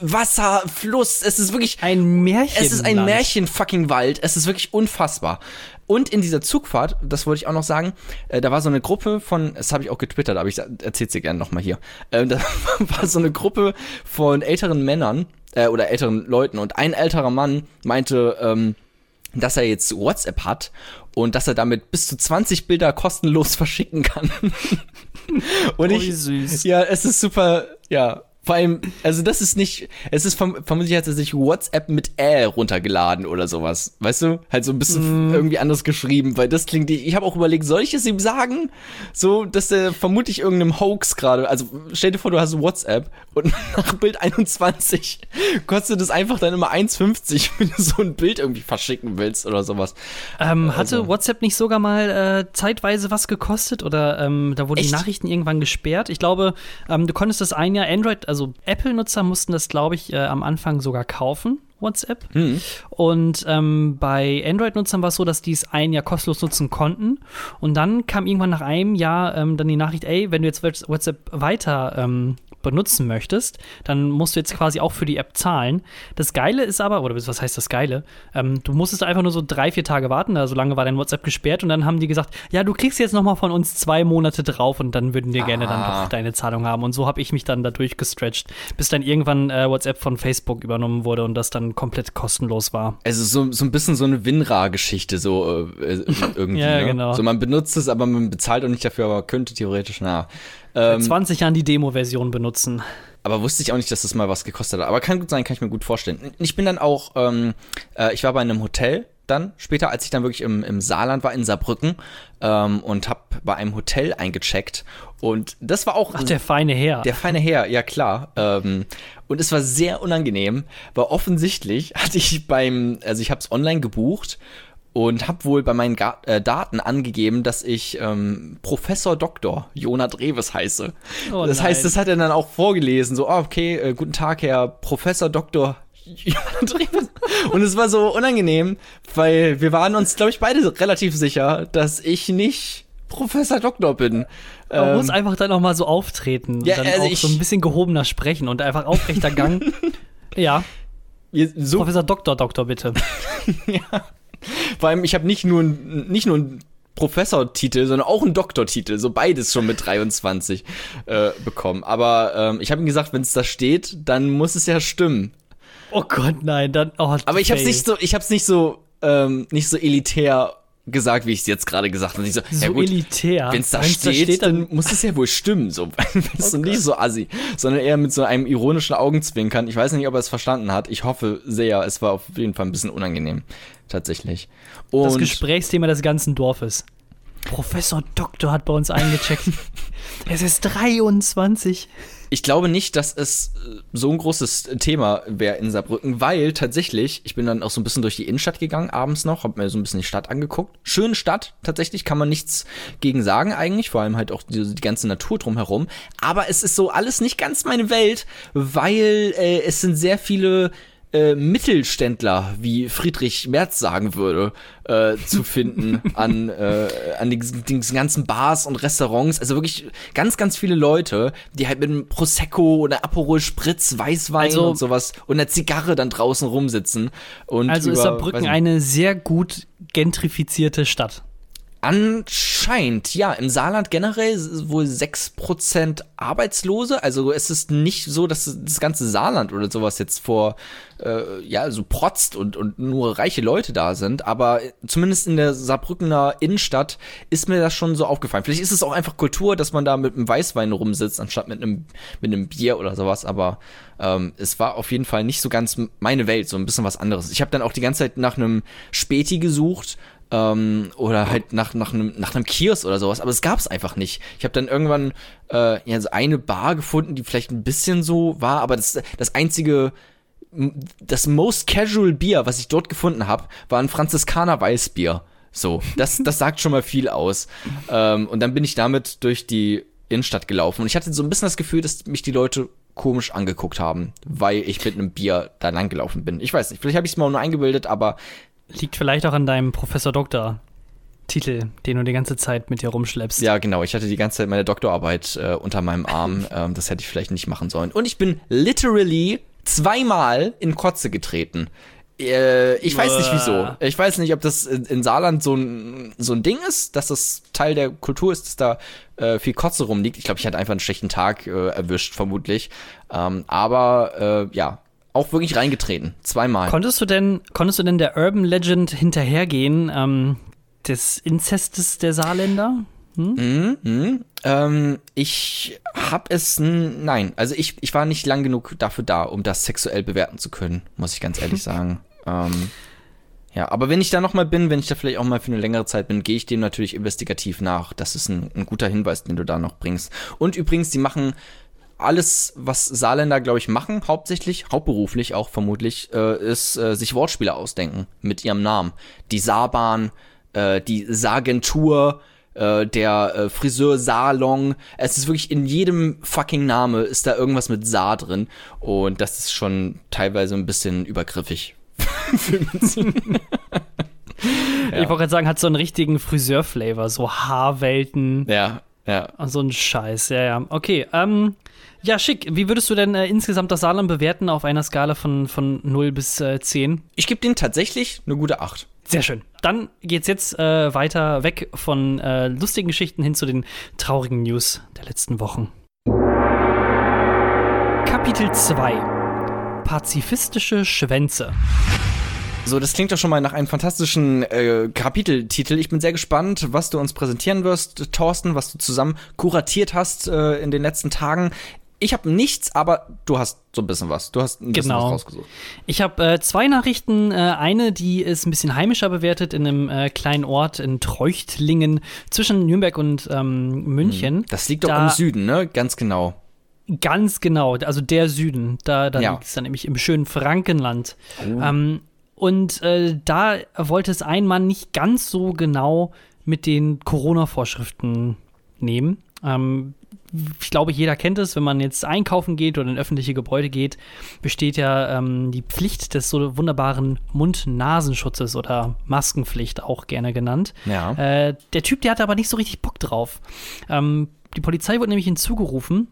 S2: Wasser, Fluss, es ist wirklich
S1: Ein Märchen.
S2: es ist ein Märchen fucking Wald. Es ist wirklich unfassbar. Und in dieser Zugfahrt, das wollte ich auch noch sagen, äh, da war so eine Gruppe von, das habe ich auch getwittert, aber ich erzähl's dir gerne nochmal hier. Äh, da war so eine Gruppe von älteren Männern äh, oder älteren Leuten und ein älterer Mann meinte, ähm, dass er jetzt WhatsApp hat und dass er damit bis zu 20 Bilder kostenlos verschicken kann. und
S1: Oh,
S2: ich,
S1: süß.
S2: ja, es ist super, ja. Vor allem, also das ist nicht, es ist verm vermutlich hat er sich WhatsApp mit Ä runtergeladen oder sowas. Weißt du? Halt so ein bisschen
S1: Mhm.
S2: irgendwie anders geschrieben, weil das klingt, ich habe auch überlegt, soll ich es ihm sagen? So, dass er vermutlich irgendeinem Hoax gerade, also stell dir vor, du hast WhatsApp und nach Bild 21 kostet es einfach dann immer 1,50, wenn du so ein Bild irgendwie verschicken willst oder sowas.
S1: Ähm, hatte
S2: Also-
S1: WhatsApp nicht sogar mal äh, zeitweise was gekostet oder ähm, da wurden die
S2: Echt?
S1: Nachrichten irgendwann gesperrt? Ich glaube, ähm, du konntest das ein Jahr Android, also Apple-Nutzer mussten das, glaube ich, äh, am Anfang sogar kaufen. WhatsApp. Und ähm, bei Android-Nutzern war es so, dass die es ein Jahr kostenlos nutzen konnten. Und dann kam irgendwann nach einem Jahr ähm, dann die Nachricht, ey, wenn du jetzt WhatsApp weiter ähm, benutzen möchtest, dann musst du jetzt quasi auch für die App zahlen. Das Geile ist aber, oder was heißt das Geile? Ähm, du musstest einfach nur so drei, vier Tage warten, also lange war dein WhatsApp gesperrt und dann haben die gesagt, ja, du kriegst jetzt nochmal von uns zwei Monate drauf und dann würden wir gerne dann
S2: Ah.
S1: doch deine Zahlung haben. Und so habe ich mich dann da durchgestretcht, bis dann irgendwann äh, WhatsApp von Facebook übernommen wurde und das dann komplett kostenlos war.
S2: Also so, so ein bisschen so eine WinRAR-Geschichte, so äh, äh, irgendwie.
S1: Ja,
S2: ne?
S1: genau.
S2: So man benutzt es, aber man bezahlt auch nicht dafür, aber könnte theoretisch, na. Ähm,
S1: 20 Jahren die Demo-Version benutzen.
S2: aber wusste ich auch nicht, dass das mal was gekostet hat. Aber kann gut sein, kann ich mir gut vorstellen. Ich bin dann auch, ähm, äh, ich war bei einem Hotel dann später, als ich dann wirklich im, im Saarland war, in Saarbrücken ähm, und habe bei einem Hotel eingecheckt. Und das war auch
S1: Ach, der feine Herr.
S2: Der feine Herr, ja klar. Ähm, und es war sehr unangenehm, weil offensichtlich hatte ich beim, also ich habe es online gebucht und habe wohl bei meinen Ga äh, Daten angegeben, dass ich ähm, Professor Dr. Jonah Dreves heiße.
S1: Oh
S2: das heißt,
S1: nein.
S2: das hat er dann auch vorgelesen, so, ah, okay, äh, guten Tag, Herr Professor Dr. Jonah Dreves. Und es war so unangenehm, weil wir waren uns, glaube ich, beide relativ sicher, dass ich nicht Professor Doktor bin.
S1: Man
S2: Ähm,
S1: muss einfach dann auch mal so auftreten und
S2: ja,
S1: dann
S2: also
S1: auch
S2: ich-
S1: so ein bisschen gehobener sprechen und einfach aufrechter Gang. ja,
S2: so
S1: Professor Doktor, Doktor, bitte.
S2: Vor allem, ich habe nicht nur, nicht nur einen Professortitel, sondern auch einen Doktortitel, so beides schon mit 23 äh, bekommen. Aber ähm, ich habe ihm gesagt, wenn es da steht, dann muss es ja stimmen.
S1: Oh Gott, nein, dann. Oh,
S2: Aber ich habe
S1: fail.
S2: nicht so, ich habe es nicht so, ähm, nicht so elitär gesagt, wie ich es jetzt gerade gesagt habe. Ich so,
S1: so
S2: ja gut,
S1: elitär.
S2: wenn es da, steht, dann, muss es ja wohl stimmen. So, bist du nicht so assi, sondern eher mit so einem ironischen Augenzwinkern. Ich weiß nicht, ob er es verstanden hat. Ich hoffe sehr. Es war auf jeden Fall ein bisschen unangenehm, tatsächlich. Und
S1: das Gesprächsthema des ganzen Dorfes. Professor Doktor hat bei uns eingecheckt. es ist 23.
S2: Ich glaube nicht, dass es äh, so ein großes Thema wäre in Saarbrücken, weil tatsächlich, ich bin dann auch so ein bisschen durch die Innenstadt gegangen, abends noch, habe mir so ein bisschen die Stadt angeguckt. Schöne Stadt, tatsächlich, kann man nichts gegen sagen eigentlich, vor allem halt auch die, die ganze Natur drumherum. Aber es ist so alles nicht ganz meine Welt, weil äh, es sind sehr viele äh, Mittelständler, wie Friedrich Merz sagen würde, äh, zu finden an, äh, an diesen, diesen ganzen Bars und Restaurants. Also wirklich ganz, ganz viele Leute, die halt mit einem Prosecco oder Aperol Spritz, Weißwein
S1: Also-
S2: und sowas und einer Zigarre dann draußen rumsitzen. Und
S1: Also ist
S2: über,
S1: Saarbrücken
S2: weiß nicht,
S1: eine sehr gut gentrifizierte Stadt.
S2: Anscheinend, ja. Im Saarland generell wohl 6% Arbeitslose. Also es ist nicht so, dass das ganze Saarland oder sowas jetzt vor, äh, ja, so protzt und, und nur reiche Leute da sind. Aber zumindest in der Saarbrückener Innenstadt ist mir das schon so aufgefallen. Vielleicht ist es auch einfach Kultur, dass man da mit einem Weißwein rumsitzt, anstatt mit einem, mit einem Bier oder sowas. Aber ähm, es war auf jeden Fall nicht so ganz meine Welt, so ein bisschen was anderes. Ich habe dann auch die ganze Zeit nach einem Späti gesucht ähm, oder halt nach, nach, einem, nach einem Kiosk oder sowas, aber es gab es einfach nicht. Ich habe dann irgendwann äh, ja, so eine Bar gefunden, die vielleicht ein bisschen so war, aber das, das einzige, das most casual Bier, was ich dort gefunden habe, war ein Franziskaner Weißbier. So, das, das sagt schon mal viel aus. Ähm, und dann bin ich damit durch die Innenstadt gelaufen und ich hatte so ein bisschen das Gefühl, dass mich die Leute komisch angeguckt haben, weil ich mit einem Bier da lang gelaufen bin. Ich weiß nicht, vielleicht habe ich es mal nur eingebildet, aber
S1: Liegt vielleicht auch an deinem Professor Doktor Titel, den du die ganze Zeit mit dir rumschleppst.
S2: Ja, genau. Ich hatte die ganze Zeit meine Doktorarbeit äh, unter meinem Arm. ähm, das hätte ich vielleicht nicht machen sollen. Und ich bin literally zweimal in Kotze getreten. Äh, ich weiß nicht wieso. Ich weiß nicht, ob das in, in Saarland so ein, so ein Ding ist, dass das Teil der Kultur ist, dass da äh, viel Kotze rumliegt. Ich glaube, ich hatte einfach einen schlechten Tag äh, erwischt, vermutlich. Ähm, aber äh, ja, auch wirklich reingetreten. Zweimal.
S1: Konntest du denn, konntest du denn der Urban Legend hinterhergehen, ähm, des Inzestes der Saarländer?
S2: Ähm, ich hab es, nein, also ich, ich war nicht lang genug dafür da, um das sexuell bewerten zu können, muss ich ganz ehrlich sagen. Ähm, ja, aber wenn ich da nochmal bin, wenn ich da vielleicht auch mal für eine längere Zeit bin, gehe ich dem natürlich investigativ nach. Das ist ein, ein guter Hinweis, den du da noch bringst. Und übrigens, die machen alles, was Saarländer, glaube ich, machen, hauptsächlich, hauptberuflich auch vermutlich, äh, ist äh, sich Wortspiele ausdenken mit ihrem Namen. Die Saarbahn, äh, die Sargentur, äh, der äh, Friseursalon. Es ist wirklich in jedem fucking Name ist da irgendwas mit Saar drin. Und das ist schon teilweise ein bisschen übergriffig.
S1: Ich wollte gerade sagen, hat so einen richtigen Friseur-Flavor, so Haarwelten
S2: ja, ja.
S1: und so ein Scheiß. Ja, ja. Okay, ähm, ja, schick. Wie würdest du denn äh, insgesamt das Saarland bewerten auf einer Skala von, von 0 bis äh, 10?
S2: Ich gebe denen tatsächlich eine gute 8.
S1: Sehr schön. Dann geht's jetzt äh, weiter weg von äh, lustigen Geschichten hin zu den traurigen News der letzten Wochen. Kapitel 2 Pazifistische Schwänze.
S2: So, das klingt doch schon mal nach einem fantastischen äh, Kapiteltitel. Ich bin sehr gespannt, was du uns präsentieren wirst, Thorsten, was du zusammen kuratiert hast äh, in den letzten Tagen. Ich habe nichts, aber du hast so ein bisschen was. Du hast ein bisschen
S1: Genau.
S2: was rausgesucht.
S1: Ich habe äh, zwei Nachrichten. Äh, eine, die ist ein bisschen heimischer bewertet in einem äh, kleinen Ort in Treuchtlingen zwischen Nürnberg und ähm, München.
S2: Das liegt doch
S1: Da-
S2: im Süden, ne? Ganz genau.
S1: Ganz genau, also der Süden. Da, da
S2: Ja.
S1: liegt es dann nämlich im schönen Frankenland. Ähm, und äh, da wollte es ein Mann nicht ganz so genau mit den Corona-Vorschriften nehmen. Ähm, ich glaube, jeder kennt es, wenn man jetzt einkaufen geht oder in öffentliche Gebäude geht, besteht ja ähm, die Pflicht des so wunderbaren Mund-Nasenschutzes oder Maskenpflicht auch gerne genannt.
S2: Ja.
S1: Äh, der Typ, der hatte aber nicht so richtig Bock drauf. Ähm, die Polizei wurde nämlich hinzugerufen,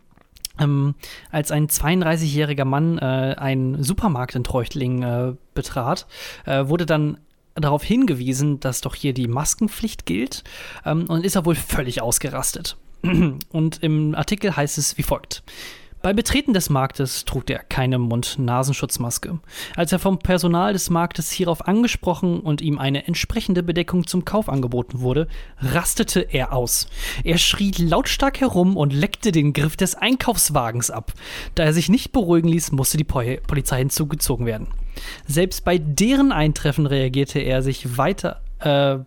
S1: ähm, als ein 32-jähriger Mann äh, einen Supermarkt in Treuchtlingen äh, betrat, äh, wurde dann darauf hingewiesen, dass doch hier die Maskenpflicht gilt ähm, und ist er wohl völlig ausgerastet. Und im Artikel heißt es wie folgt. Bei Betreten des Marktes trug er keine Mund-Nasenschutzmaske. Als er vom Personal des Marktes hierauf angesprochen und ihm eine entsprechende Bedeckung zum Kauf angeboten wurde, rastete er aus. Er schrie lautstark herum und leckte den Griff des Einkaufswagens ab. Da er sich nicht beruhigen ließ, musste die Pol Polizei hinzugezogen werden. Selbst bei deren Eintreffen reagierte er sich weiter, äh,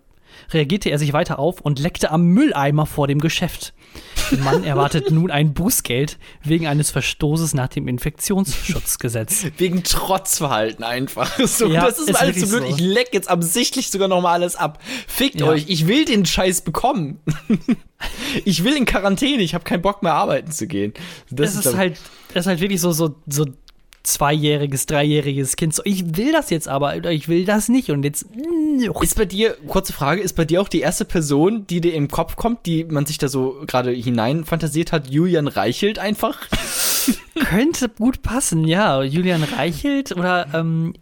S1: reagierte er sich weiter auf und leckte am Mülleimer vor dem Geschäft. Der Mann erwartet nun ein Bußgeld wegen eines Verstoßes nach dem Infektionsschutzgesetz.
S2: Wegen Trotzverhalten einfach. So,
S1: Ja,
S2: das ist,
S1: ist
S2: alles so blöd.
S1: so.
S2: Ich leck jetzt absichtlich sogar noch mal alles ab. Fickt
S1: Ja.
S2: euch. Ich will den Scheiß bekommen. ich will in Quarantäne. Ich habe keinen Bock mehr arbeiten zu gehen. Das
S1: Das ist
S2: glaub-
S1: halt, das ist halt wirklich so, so, so zweijähriges, dreijähriges Kind. So, ich will das jetzt aber, oder ich will das nicht. Und jetzt.
S2: Ist bei dir, kurze Frage, ist bei dir auch die erste Person, die dir im Kopf kommt, die man sich da so gerade hinein fantasiert hat, Julian Reichelt einfach?
S1: Könnte gut passen, ja. Julian Reichelt oder, ähm,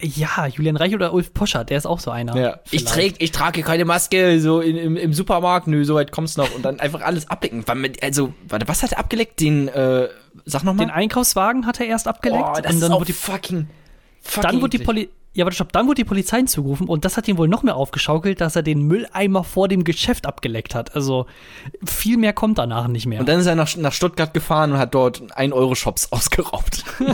S1: ja, Julian Reichelt oder Ulf Poschert, der ist auch so einer.
S2: Ich,
S1: Vielleicht.
S2: träg, ich trage keine Maske, so in, im, im Supermarkt, nö, so weit kommt's noch. Und dann einfach alles abdecken. Also, warte, was hat er abgeleckt? Den, äh, sag noch mal.
S1: Den Einkaufswagen hat er erst abgeleckt
S2: oh, das
S1: und dann
S2: ist auch
S1: wurde die,
S2: fucking, fucking
S1: dann wurde die
S2: eklig.
S1: Poli ja, warte, stopp, dann wurde die Polizei hinzugerufen und das hat ihn wohl noch mehr aufgeschaukelt, dass er den Mülleimer vor dem Geschäft abgeleckt hat. Also viel mehr kommt danach nicht mehr.
S2: Und dann ist er nach, nach Stuttgart gefahren und hat dort 1-Euro-Shops ausgeraubt.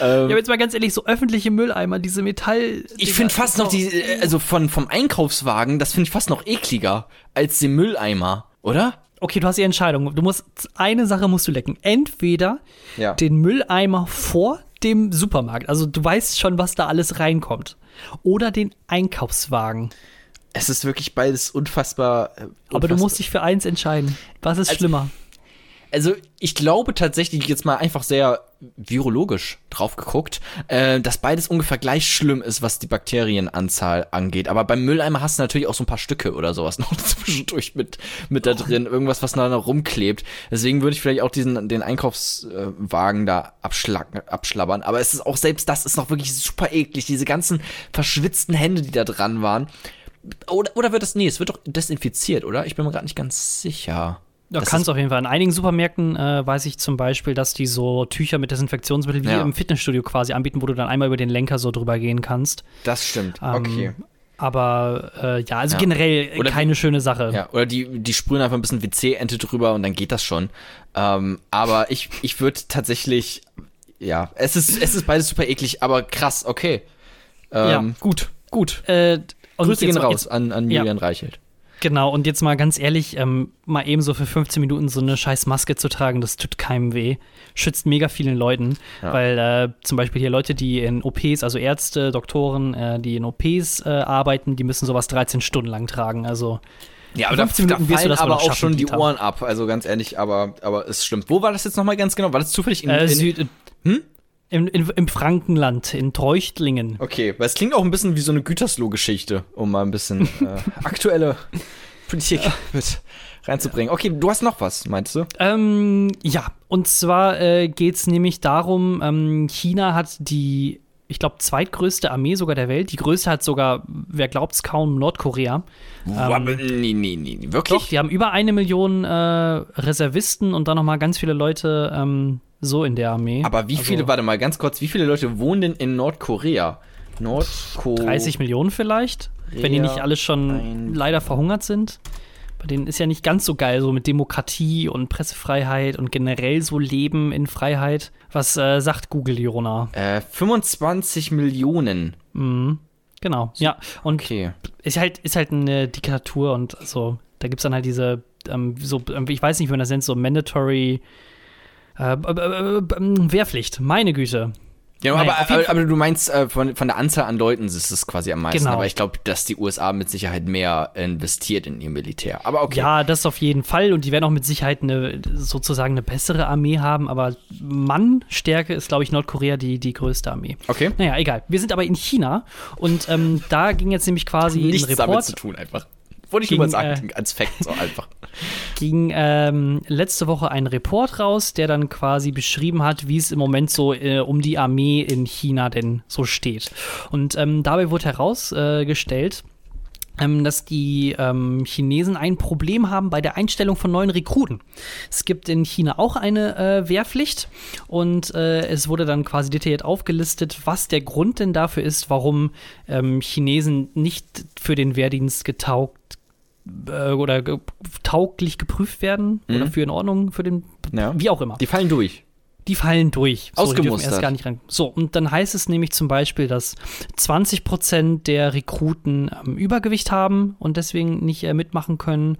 S1: ja, aber jetzt mal ganz ehrlich, so öffentliche Mülleimer, diese Metall.
S2: Ich finde fast noch die, äh, also von, vom Einkaufswagen, das finde ich fast noch ekliger als den Mülleimer, oder?
S1: Okay, du hast die Entscheidung. Du musst eine Sache musst du lecken. Entweder
S2: Ja.
S1: den Mülleimer vor dem Supermarkt, also du weißt schon, was da alles reinkommt, oder den Einkaufswagen.
S2: Es ist wirklich beides unfassbar. äh,
S1: Aber du
S2: unfassbar.
S1: musst dich für eins entscheiden. Was ist schlimmer?
S2: Also ich glaube tatsächlich jetzt mal einfach sehr virologisch drauf geguckt, äh, dass beides ungefähr gleich schlimm ist, was die Bakterienanzahl angeht. Aber beim Mülleimer hast du natürlich auch so ein paar Stücke oder sowas noch zwischendurch mit, mit da drin. Irgendwas, was da noch rumklebt. Deswegen würde ich vielleicht auch diesen, den Einkaufswagen da abschlag, abschlabbern. Aber es ist auch selbst das ist noch wirklich super eklig. Diese ganzen verschwitzten Hände, die da dran waren. Oder, oder wird das, nee, es wird doch desinfiziert, oder? Ich bin mir gerade nicht ganz sicher.
S1: Da kannst du auf jeden Fall. In einigen Supermärkten äh, weiß ich zum Beispiel, dass die so Tücher mit Desinfektionsmittel wie
S2: Ja.
S1: im Fitnessstudio quasi anbieten, wo du dann einmal über den Lenker so drüber gehen kannst.
S2: Das stimmt.
S1: Ähm,
S2: okay.
S1: Aber äh, ja, also
S2: Ja.
S1: generell
S2: Oder
S1: keine schöne Sache.
S2: Ja, oder die, die sprühen einfach ein bisschen WC-Ente drüber und dann geht das schon. Ähm, aber ich, ich würde tatsächlich, ja, es ist, es ist beides super eklig, aber krass, okay. Ähm,
S1: Ja.
S2: Gut, gut.
S1: Äh, und
S2: Grüße gehen raus an, an. Julian Reichelt.
S1: Genau, und jetzt mal ganz ehrlich, ähm, mal eben so für 15 Minuten so eine scheiß Maske zu tragen, das tut keinem weh. Schützt mega vielen Leuten,
S2: Ja.
S1: weil äh, zum Beispiel hier Leute, die in OPs, also Ärzte, Doktoren, äh, die in OPs äh, arbeiten, die müssen sowas 13 Stunden lang tragen. Also
S2: Ja, aber da,
S1: 15
S2: da
S1: Minuten wirst du
S2: fallen
S1: das
S2: aber auch
S1: schaffen,
S2: schon die. Ohren ab. Also ganz ehrlich, aber, aber es stimmt. Wo war das jetzt nochmal ganz genau? War das zufällig in,
S1: Äh,
S2: in
S1: Süd,
S2: Hm?
S1: Im, in, Im Frankenland, in Treuchtlingen.
S2: Okay, weil es klingt auch ein bisschen wie so eine Gütersloh-Geschichte, um mal ein bisschen äh, aktuelle Politik mit reinzubringen. Okay, du hast noch was, meinst du?
S1: Ähm, ja, und zwar äh, geht es nämlich darum, ähm, China hat die, ich glaube, zweitgrößte Armee sogar der Welt. Die größte hat sogar, wer glaubt es kaum, Nordkorea.
S2: Ähm, nee, nee, nee, nee. Wirklich?
S1: Doch, die haben über eine Million äh, Reservisten und dann nochmal ganz viele Leute ähm, so in der Armee.
S2: Aber wie
S1: Also
S2: viele, warte mal ganz kurz, wie viele Leute wohnen denn in Nordkorea? Nordkorea.
S1: 30 Millionen vielleicht, wenn die nicht alle schon leider verhungert sind. Bei denen ist ja nicht ganz so geil, so mit Demokratie und Pressefreiheit und generell so Leben in Freiheit. Was äh, sagt Google, Jona?
S2: Äh, 25 Millionen.
S1: Mhm. Genau, ja. Und
S2: Okay.
S1: ist halt, ist halt eine Diktatur und so, da gibt es dann halt diese, ähm, so, ähm, ich weiß nicht, wie man das nennt, so mandatory äh, Wehrpflicht, meine Güte.
S2: Ja,
S1: Naja,
S2: aber, aber, aber du meinst, äh, von, von der Anzahl an Leuten ist es quasi am meisten.
S1: Genau.
S2: Aber ich glaube, dass die USA mit Sicherheit mehr investiert in ihr Militär. Aber okay.
S1: Ja, das auf jeden Fall und die werden auch mit Sicherheit eine, sozusagen eine bessere Armee haben, aber Mannstärke ist, glaube ich, Nordkorea die, die größte Armee.
S2: Okay.
S1: Naja, egal. Wir sind aber in China und ähm, da ging jetzt nämlich quasi ein
S2: Nichts damit
S1: Report.
S2: zu tun, einfach. Wollte ich
S1: Ging,
S2: nur mal sagen,
S1: äh,
S2: als Fact so einfach.
S1: ging ähm, letzte Woche ein Report raus, der dann quasi beschrieben hat, wie es im Moment so äh, um die Armee in China denn so steht. Und ähm, dabei wurde herausgestellt, ähm, dass die ähm, Chinesen ein Problem haben bei der Einstellung von neuen Rekruten. Es gibt in China auch eine äh, Wehrpflicht und äh, es wurde dann quasi detailliert aufgelistet, was der Grund denn dafür ist, warum ähm, Chinesen nicht für den Wehrdienst getaugt äh, oder ge tauglich geprüft werden oder für in Ordnung für den,
S2: Ja.
S1: wie auch immer.
S2: Die fallen durch.
S1: Die fallen durch. So,
S2: Ausgemustert.
S1: erst gar nicht rein. So, und dann heißt es nämlich zum Beispiel, dass 20% der Rekruten ähm, Übergewicht haben und deswegen nicht äh, mitmachen können.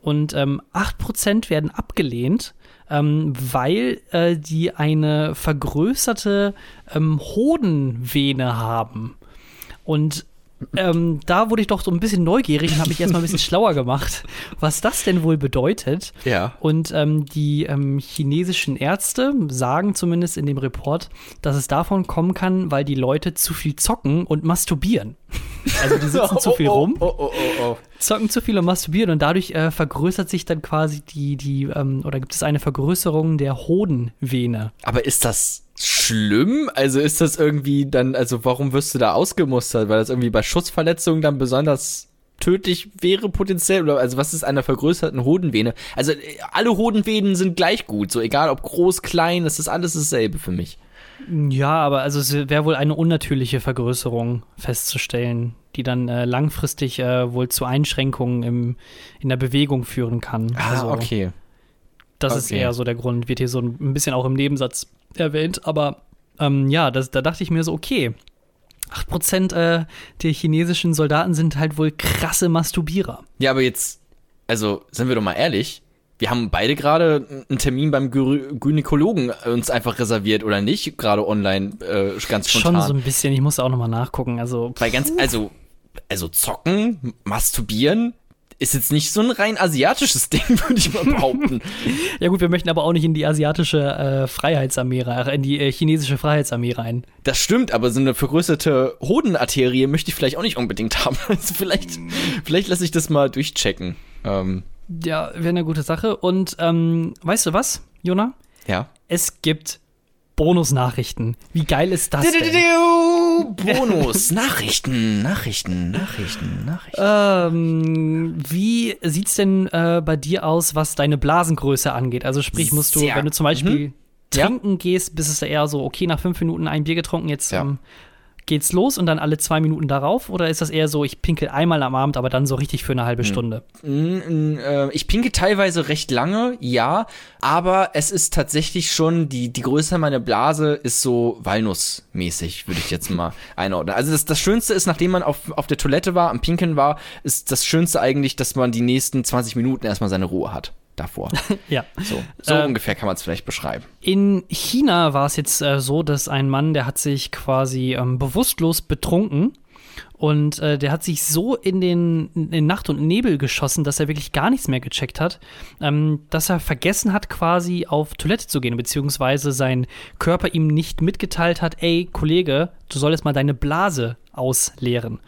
S1: Und ähm, 8% werden abgelehnt, ähm, weil äh, die eine vergrößerte ähm, Hodenvene haben. Und ähm, da wurde ich doch so ein bisschen neugierig und habe mich erstmal ein bisschen schlauer gemacht, was das denn wohl bedeutet.
S2: Ja.
S1: Und ähm, die ähm, chinesischen Ärzte sagen zumindest in dem Report, dass es davon kommen kann, weil die Leute zu viel zocken und masturbieren. Also die sitzen zu viel rum,
S2: Oh, oh, oh, oh.
S1: zocken zu viel und masturbieren und dadurch äh, vergrößert sich dann quasi die, die ähm, oder gibt es eine Vergrößerung der Hodenvene.
S2: Aber ist das schlimm? Also ist das irgendwie dann, also warum wirst du da ausgemustert? Weil das irgendwie bei Schussverletzungen dann besonders tödlich wäre potenziell? Also was ist einer vergrößerten Hodenvene? Also äh, alle Hodenvenen sind gleich gut, so egal ob groß, klein, das ist alles dasselbe für mich.
S1: Ja, aber also es wäre wohl eine unnatürliche Vergrößerung festzustellen, die dann äh, langfristig äh, wohl zu Einschränkungen im, in der Bewegung führen kann. also,
S2: Ah, okay.
S1: Das ist
S2: Okay.
S1: eher so der Grund, wird hier so ein bisschen auch im Nebensatz erwähnt. Aber ähm, ja, das, da dachte ich mir so, okay, 8% äh, der chinesischen Soldaten sind halt wohl krasse Masturbierer.
S2: Ja, aber jetzt, also sind wir doch mal ehrlich, wir haben beide gerade einen Termin beim Gynäkologen uns einfach reserviert, oder nicht? Gerade online, äh, ganz spontan.
S1: Schon so ein bisschen, ich muss auch nochmal nachgucken. Also,
S2: Weil ganz, also, also zocken, masturbieren, ist jetzt nicht so ein rein asiatisches Ding, würde ich mal behaupten.
S1: ja gut, wir möchten aber auch nicht in die asiatische äh, Freiheitsarmee rein, in die äh, chinesische Freiheitsarmee rein.
S2: Das stimmt, aber so eine vergrößerte Hodenarterie möchte ich vielleicht auch nicht unbedingt haben. Also vielleicht, vielleicht lasse ich das mal durchchecken. Ähm,
S1: Ja, wäre eine gute Sache. Und ähm, weißt du was, Jona?
S2: ja.
S1: Es gibt Bonusnachrichten. Wie geil ist das denn?
S2: Bonus, Nachrichten, Nachrichten, Nachrichten, Nachrichten.
S1: Ähm, wie sieht's denn äh, bei dir aus, was deine Blasengröße angeht? Also sprich, musst du,
S2: Sehr-
S1: wenn du zum Beispiel
S2: Ja.
S1: trinken gehst, bist es da eher so, okay, nach fünf Minuten ein Bier getrunken, jetzt
S2: Ja.
S1: ähm, geht's los und dann alle zwei Minuten darauf? Oder ist das eher so, ich pinkel einmal am Abend, aber dann so richtig für eine halbe
S2: Hm.
S1: Stunde?
S2: Äh, Ich pinke teilweise recht lange, ja, aber es ist tatsächlich schon, die, die Größe meiner Blase ist so walnussmäßig, würde ich jetzt mal einordnen. Also das, das Schönste ist, nachdem man auf, auf der Toilette war, am Pinkeln war, ist das Schönste eigentlich, dass man die nächsten 20 Minuten erstmal seine Ruhe hat davor.
S1: Ja.
S2: So, so
S1: Ähm,
S2: ungefähr kann man es vielleicht beschreiben.
S1: In China war es jetzt äh, so, dass ein Mann, der hat sich quasi ähm, bewusstlos betrunken Und äh, der hat sich so in den in Nacht und Nebel geschossen, dass er wirklich gar nichts mehr gecheckt hat, ähm, dass er vergessen hat, quasi auf Toilette zu gehen, beziehungsweise sein Körper ihm nicht mitgeteilt hat, ey, Kollege, du solltest mal deine Blase ausleeren.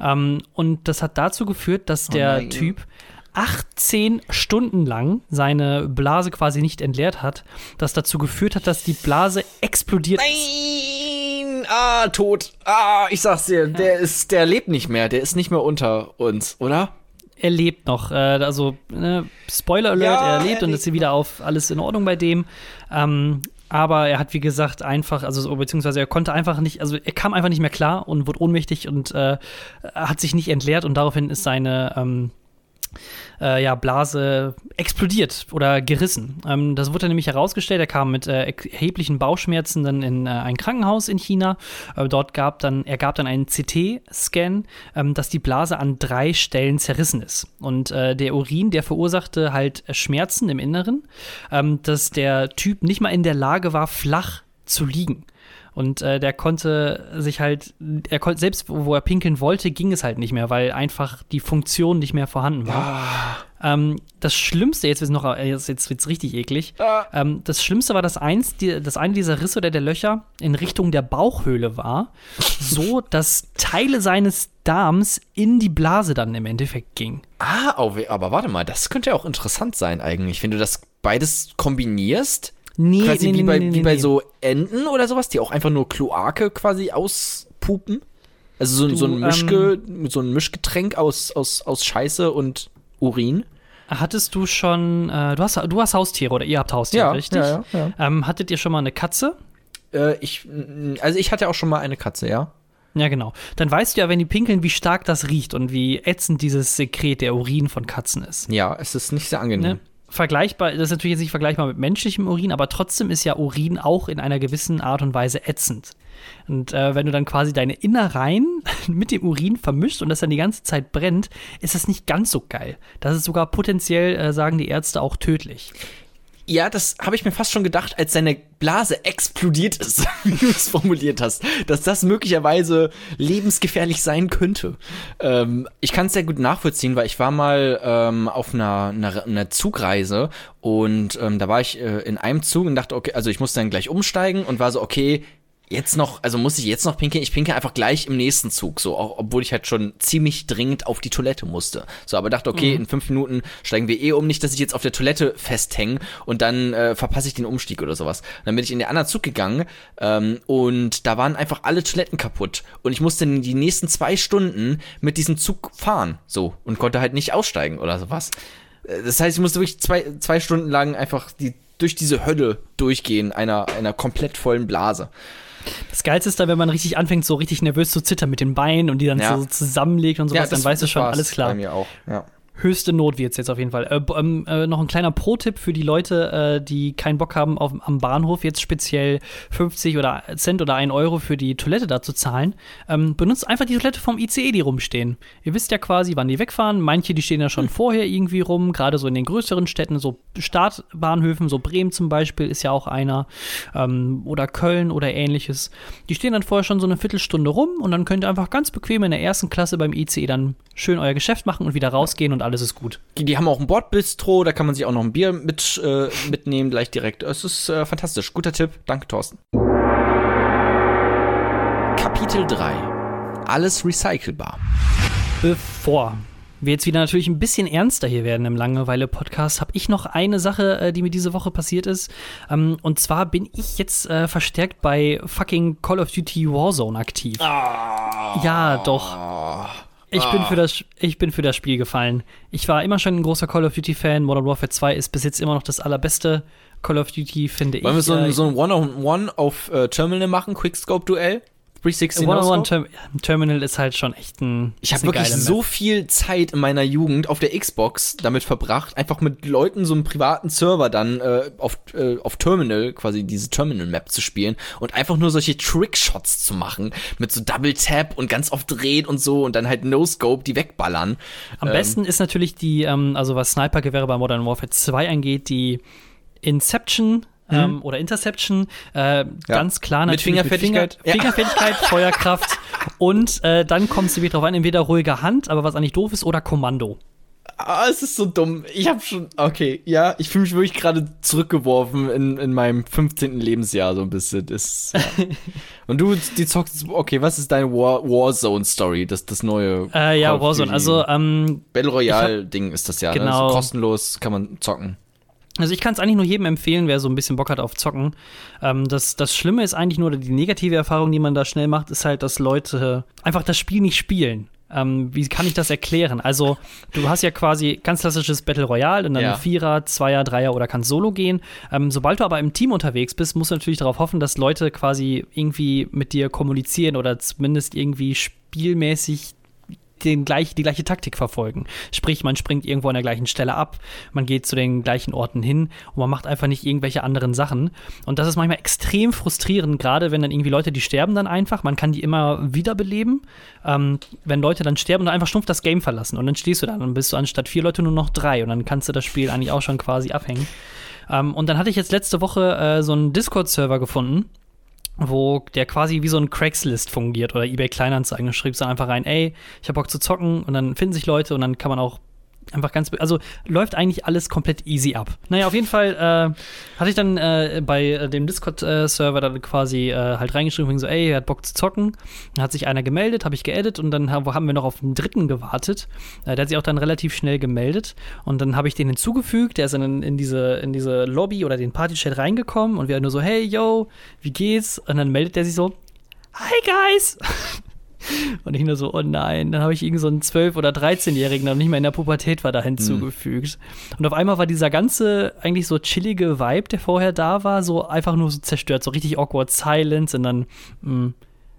S1: Ähm, und das hat dazu geführt, dass der
S2: nein.
S1: Typ 18 Stunden lang seine Blase quasi nicht entleert hat, das dazu geführt hat, dass die Blase explodiert ist.
S2: Nein! Ah, tot. Ah, ich sag's dir, der ist, der lebt nicht mehr, der ist nicht mehr unter uns, oder?
S1: Er lebt noch. Äh, also, ne, Spoiler Alert,
S2: Ja,
S1: er lebt
S2: er
S1: und ist wieder auf alles in Ordnung bei dem. Ähm, aber er hat, wie gesagt, einfach, also so, beziehungsweise er konnte einfach nicht, also er kam einfach nicht mehr klar und wurde ohnmächtig und äh, hat sich nicht entleert und daraufhin ist seine ähm, äh, ja, Blase explodiert oder gerissen. Ähm, das wurde nämlich herausgestellt. Er kam mit äh, erheblichen Bauchschmerzen dann in äh, ein Krankenhaus in China. Äh, dort gab dann, er gab dann einen CT-Scan, ähm, dass die Blase an drei Stellen zerrissen ist. Und äh, der Urin, der verursachte halt Schmerzen im Inneren, ähm, dass der Typ nicht mal in der Lage war, flach zu liegen. Und äh, der konnte sich halt, er konnte, selbst wo er pinkeln wollte, ging es halt nicht mehr, weil einfach die Funktion nicht mehr vorhanden war. Ähm, das Schlimmste, jetzt wird's noch, äh, jetzt, jetzt wird's richtig eklig. Ähm, das Schlimmste war, dass eins, die, dass eine dieser Risse oder der Löcher in Richtung der Bauchhöhle war, so dass Teile seines Darms in die Blase dann im Endeffekt ging.
S2: Ah, oh, aber warte mal, das könnte ja auch interessant sein eigentlich, wenn du das beides kombinierst.
S1: Nee,
S2: quasi
S1: nee,
S2: wie
S1: nee,
S2: bei,
S1: nee,
S2: wie bei so Enten oder sowas, die auch einfach nur Kloake quasi auspupen. Also so,
S1: Du,
S2: so, ein Mischge,
S1: ähm,
S2: so ein Mischgetränk aus, aus, aus Scheiße und Urin.
S1: Hattest du schon, äh, du, hast, du hast Haustiere oder ihr habt Haustiere,
S2: Ja,
S1: richtig?
S2: ja, ja,
S1: Ähm, hattet ihr schon mal eine Katze?
S2: Äh, ich, also ich hatte auch schon mal eine Katze, ja.
S1: Ja, genau. Dann weißt du ja, wenn die pinkeln, wie stark das riecht und wie ätzend dieses Sekret, der Urin von Katzen ist.
S2: Ja, es ist nicht sehr angenehm.
S1: Ne? Vergleichbar, das ist natürlich jetzt nicht vergleichbar mit menschlichem Urin, aber trotzdem ist ja Urin auch in einer gewissen Art und Weise ätzend. Und äh, wenn du dann quasi deine Innereien mit dem Urin vermischst und das dann die ganze Zeit brennt, ist das nicht ganz so geil. Das ist sogar potenziell, äh, sagen die Ärzte, auch tödlich.
S2: Ja, das habe ich mir fast schon gedacht, als seine Blase explodiert ist, wie du es formuliert hast, dass das möglicherweise lebensgefährlich sein könnte. Ähm, ich kann es sehr gut nachvollziehen, weil ich war mal ähm, auf einer, einer, einer Zugreise und ähm, da war ich äh, in einem Zug und dachte, okay, also ich musste dann gleich umsteigen und war so, okay, jetzt noch, also muss ich jetzt noch pinkeln? Ich pinkel einfach gleich im nächsten Zug, so, auch, obwohl ich halt schon ziemlich dringend auf die Toilette musste. So, aber dachte, okay, in fünf Minuten steigen wir eh um, nicht, dass ich jetzt auf der Toilette festhänge und dann äh, verpasse ich den Umstieg oder sowas. Und dann bin ich in den anderen Zug gegangen ähm, und da waren einfach alle Toiletten kaputt und ich musste die nächsten zwei Stunden mit diesem Zug fahren, so, und konnte halt nicht aussteigen oder sowas. Äh, Das heißt, ich musste wirklich zwei, zwei Stunden lang einfach die, durch diese Hölle durchgehen, einer, einer komplett vollen Blase.
S1: Das Geilste ist dann, wenn man richtig anfängt, so richtig nervös zu zittern mit den Beinen und die dann
S2: Ja.
S1: so zusammenlegt und sowas, dann weißt du schon, alles klar.
S2: Bei mir auch, ja.
S1: Höchste Not wird's jetzt auf jeden Fall. Äh, ähm, äh, noch ein kleiner Pro-Tipp für die Leute, äh, die keinen Bock haben, auf, am Bahnhof jetzt speziell 50 oder Cent oder 1 Euro für die Toilette da zu zahlen. Ähm, benutzt einfach die Toilette vom ICE, die rumstehen. Ihr wisst ja quasi, wann die wegfahren. Manche, die stehen ja schon vorher irgendwie rum, gerade so in den größeren Städten, so Startbahnhöfen, so Bremen zum Beispiel ist ja auch einer, ähm, oder Köln oder ähnliches. Die stehen dann vorher schon so eine Viertelstunde rum und dann könnt ihr einfach ganz bequem in der ersten Klasse beim ICE dann schön euer Geschäft machen und wieder rausgehen und alles ist gut.
S2: Die, die haben auch ein Bordbistro, da kann man sich auch noch ein Bier mit, äh, mitnehmen, gleich direkt. Es ist äh, fantastisch. Guter Tipp. Danke, Thorsten. Kapitel 3. Alles recycelbar.
S1: Bevor wir jetzt wieder natürlich ein bisschen ernster hier werden im Langeweile-Podcast, habe ich noch eine Sache, äh, die mir diese Woche passiert ist. Ähm, und zwar bin ich jetzt äh, verstärkt bei fucking Call of Duty Warzone aktiv. Ja, doch. Ich bin, für das, ich bin für das Spiel gefallen. Ich war immer schon ein großer Call of Duty-Fan. Modern Warfare 2 ist bis jetzt immer noch das allerbeste Call of Duty, finde ich.
S2: Wollen wir so ein, so ein One-on-One auf äh, Terminal machen? Quickscope-Duell? 360
S1: One-on-One
S2: No-Scope?
S1: Term Terminal ist halt schon echt ein.
S2: Ich habe wirklich so viel Zeit in meiner Jugend auf der Xbox damit verbracht, einfach mit Leuten so einen privaten Server dann äh, auf, äh, auf Terminal, quasi diese Terminal-Map zu spielen und einfach nur solche Trickshots zu machen mit so Double Tap und ganz oft drehen und so und dann halt No-Scope, die wegballern.
S1: Am
S2: Ähm,
S1: besten ist natürlich die, ähm, also was Sniper-Gewehre bei Modern Warfare 2 angeht, die Inception ähm, oder Interception. Äh, Ganz klar
S2: Mit
S1: natürlich
S2: Fingerfertigkeit?
S1: Mit Finger,
S2: Ja.
S1: Fingerfertigkeit, Feuerkraft Und äh, dann kommst du wieder drauf an, entweder ruhige Hand, aber was eigentlich doof ist, oder Kommando.
S2: Ah, es ist so dumm. Ich habe schon, okay, ja, ich fühle mich wirklich gerade zurückgeworfen in, in meinem 15. Lebensjahr so ein bisschen. Das, ja. Und du, die zockst, okay, was ist deine War, Warzone-Story, das, das neue
S1: Äh, ja, Warzone. Also, ähm,
S2: Battle Royale-Ding ist das ja, ne?
S1: Genau.
S2: So kostenlos kann man zocken.
S1: Also ich kann es eigentlich nur jedem empfehlen, wer so ein bisschen Bock hat auf Zocken. Ähm, das, das Schlimme ist eigentlich nur, die negative Erfahrung, die man da schnell macht, ist halt, dass Leute einfach das Spiel nicht spielen. Ähm, wie kann ich das erklären? Also, du hast ja quasi ganz klassisches Battle Royale und dann
S2: Ja.
S1: Vierer, Zweier, Dreier oder kannst Solo gehen. Ähm, sobald du aber im Team unterwegs bist, musst du natürlich darauf hoffen, dass Leute quasi irgendwie mit dir kommunizieren oder zumindest irgendwie spielmäßig den gleich, die gleiche Taktik verfolgen. Sprich, man springt irgendwo an der gleichen Stelle ab, man geht zu den gleichen Orten hin und man macht einfach nicht irgendwelche anderen Sachen. Und das ist manchmal extrem frustrierend, gerade wenn dann irgendwie Leute, die sterben dann einfach, man kann die immer wiederbeleben. Ähm, wenn Leute dann sterben und dann einfach stumpf das Game verlassen und dann stehst du da und bist du anstatt vier Leute nur noch drei und dann kannst du das Spiel eigentlich auch schon quasi abhängen. Ähm, und dann hatte ich jetzt letzte Woche äh, so einen Discord-Server gefunden, wo der quasi wie so ein Craigslist fungiert oder eBay Kleinanzeigen. Da schreibst du einfach rein, ey, ich hab Bock zu zocken und dann finden sich Leute und dann kann man auch einfach ganz, also läuft eigentlich alles komplett easy ab. Naja, auf jeden Fall äh, hatte ich dann äh, bei äh, dem Discord-Server dann quasi äh, halt reingeschrieben, so, ey, er hat Bock zu zocken. Dann hat sich einer gemeldet, habe ich geedit und dann haben, wir noch auf den dritten gewartet. Äh, der hat sich auch dann relativ schnell gemeldet und dann habe ich den hinzugefügt. Der ist dann in, in, diese, in diese Lobby oder den Party-Chat reingekommen und wir nur so, hey, yo, wie geht's? Und dann meldet der sich so, hi, guys! Und ich nur so, oh nein, dann habe ich irgend so einen 12- oder 13-Jährigen, der noch nicht mehr in der Pubertät war, da hinzugefügt. Und auf einmal war dieser ganze, eigentlich so chillige Vibe, der vorher da war, so einfach nur so zerstört, so richtig awkward Silence und dann, mh,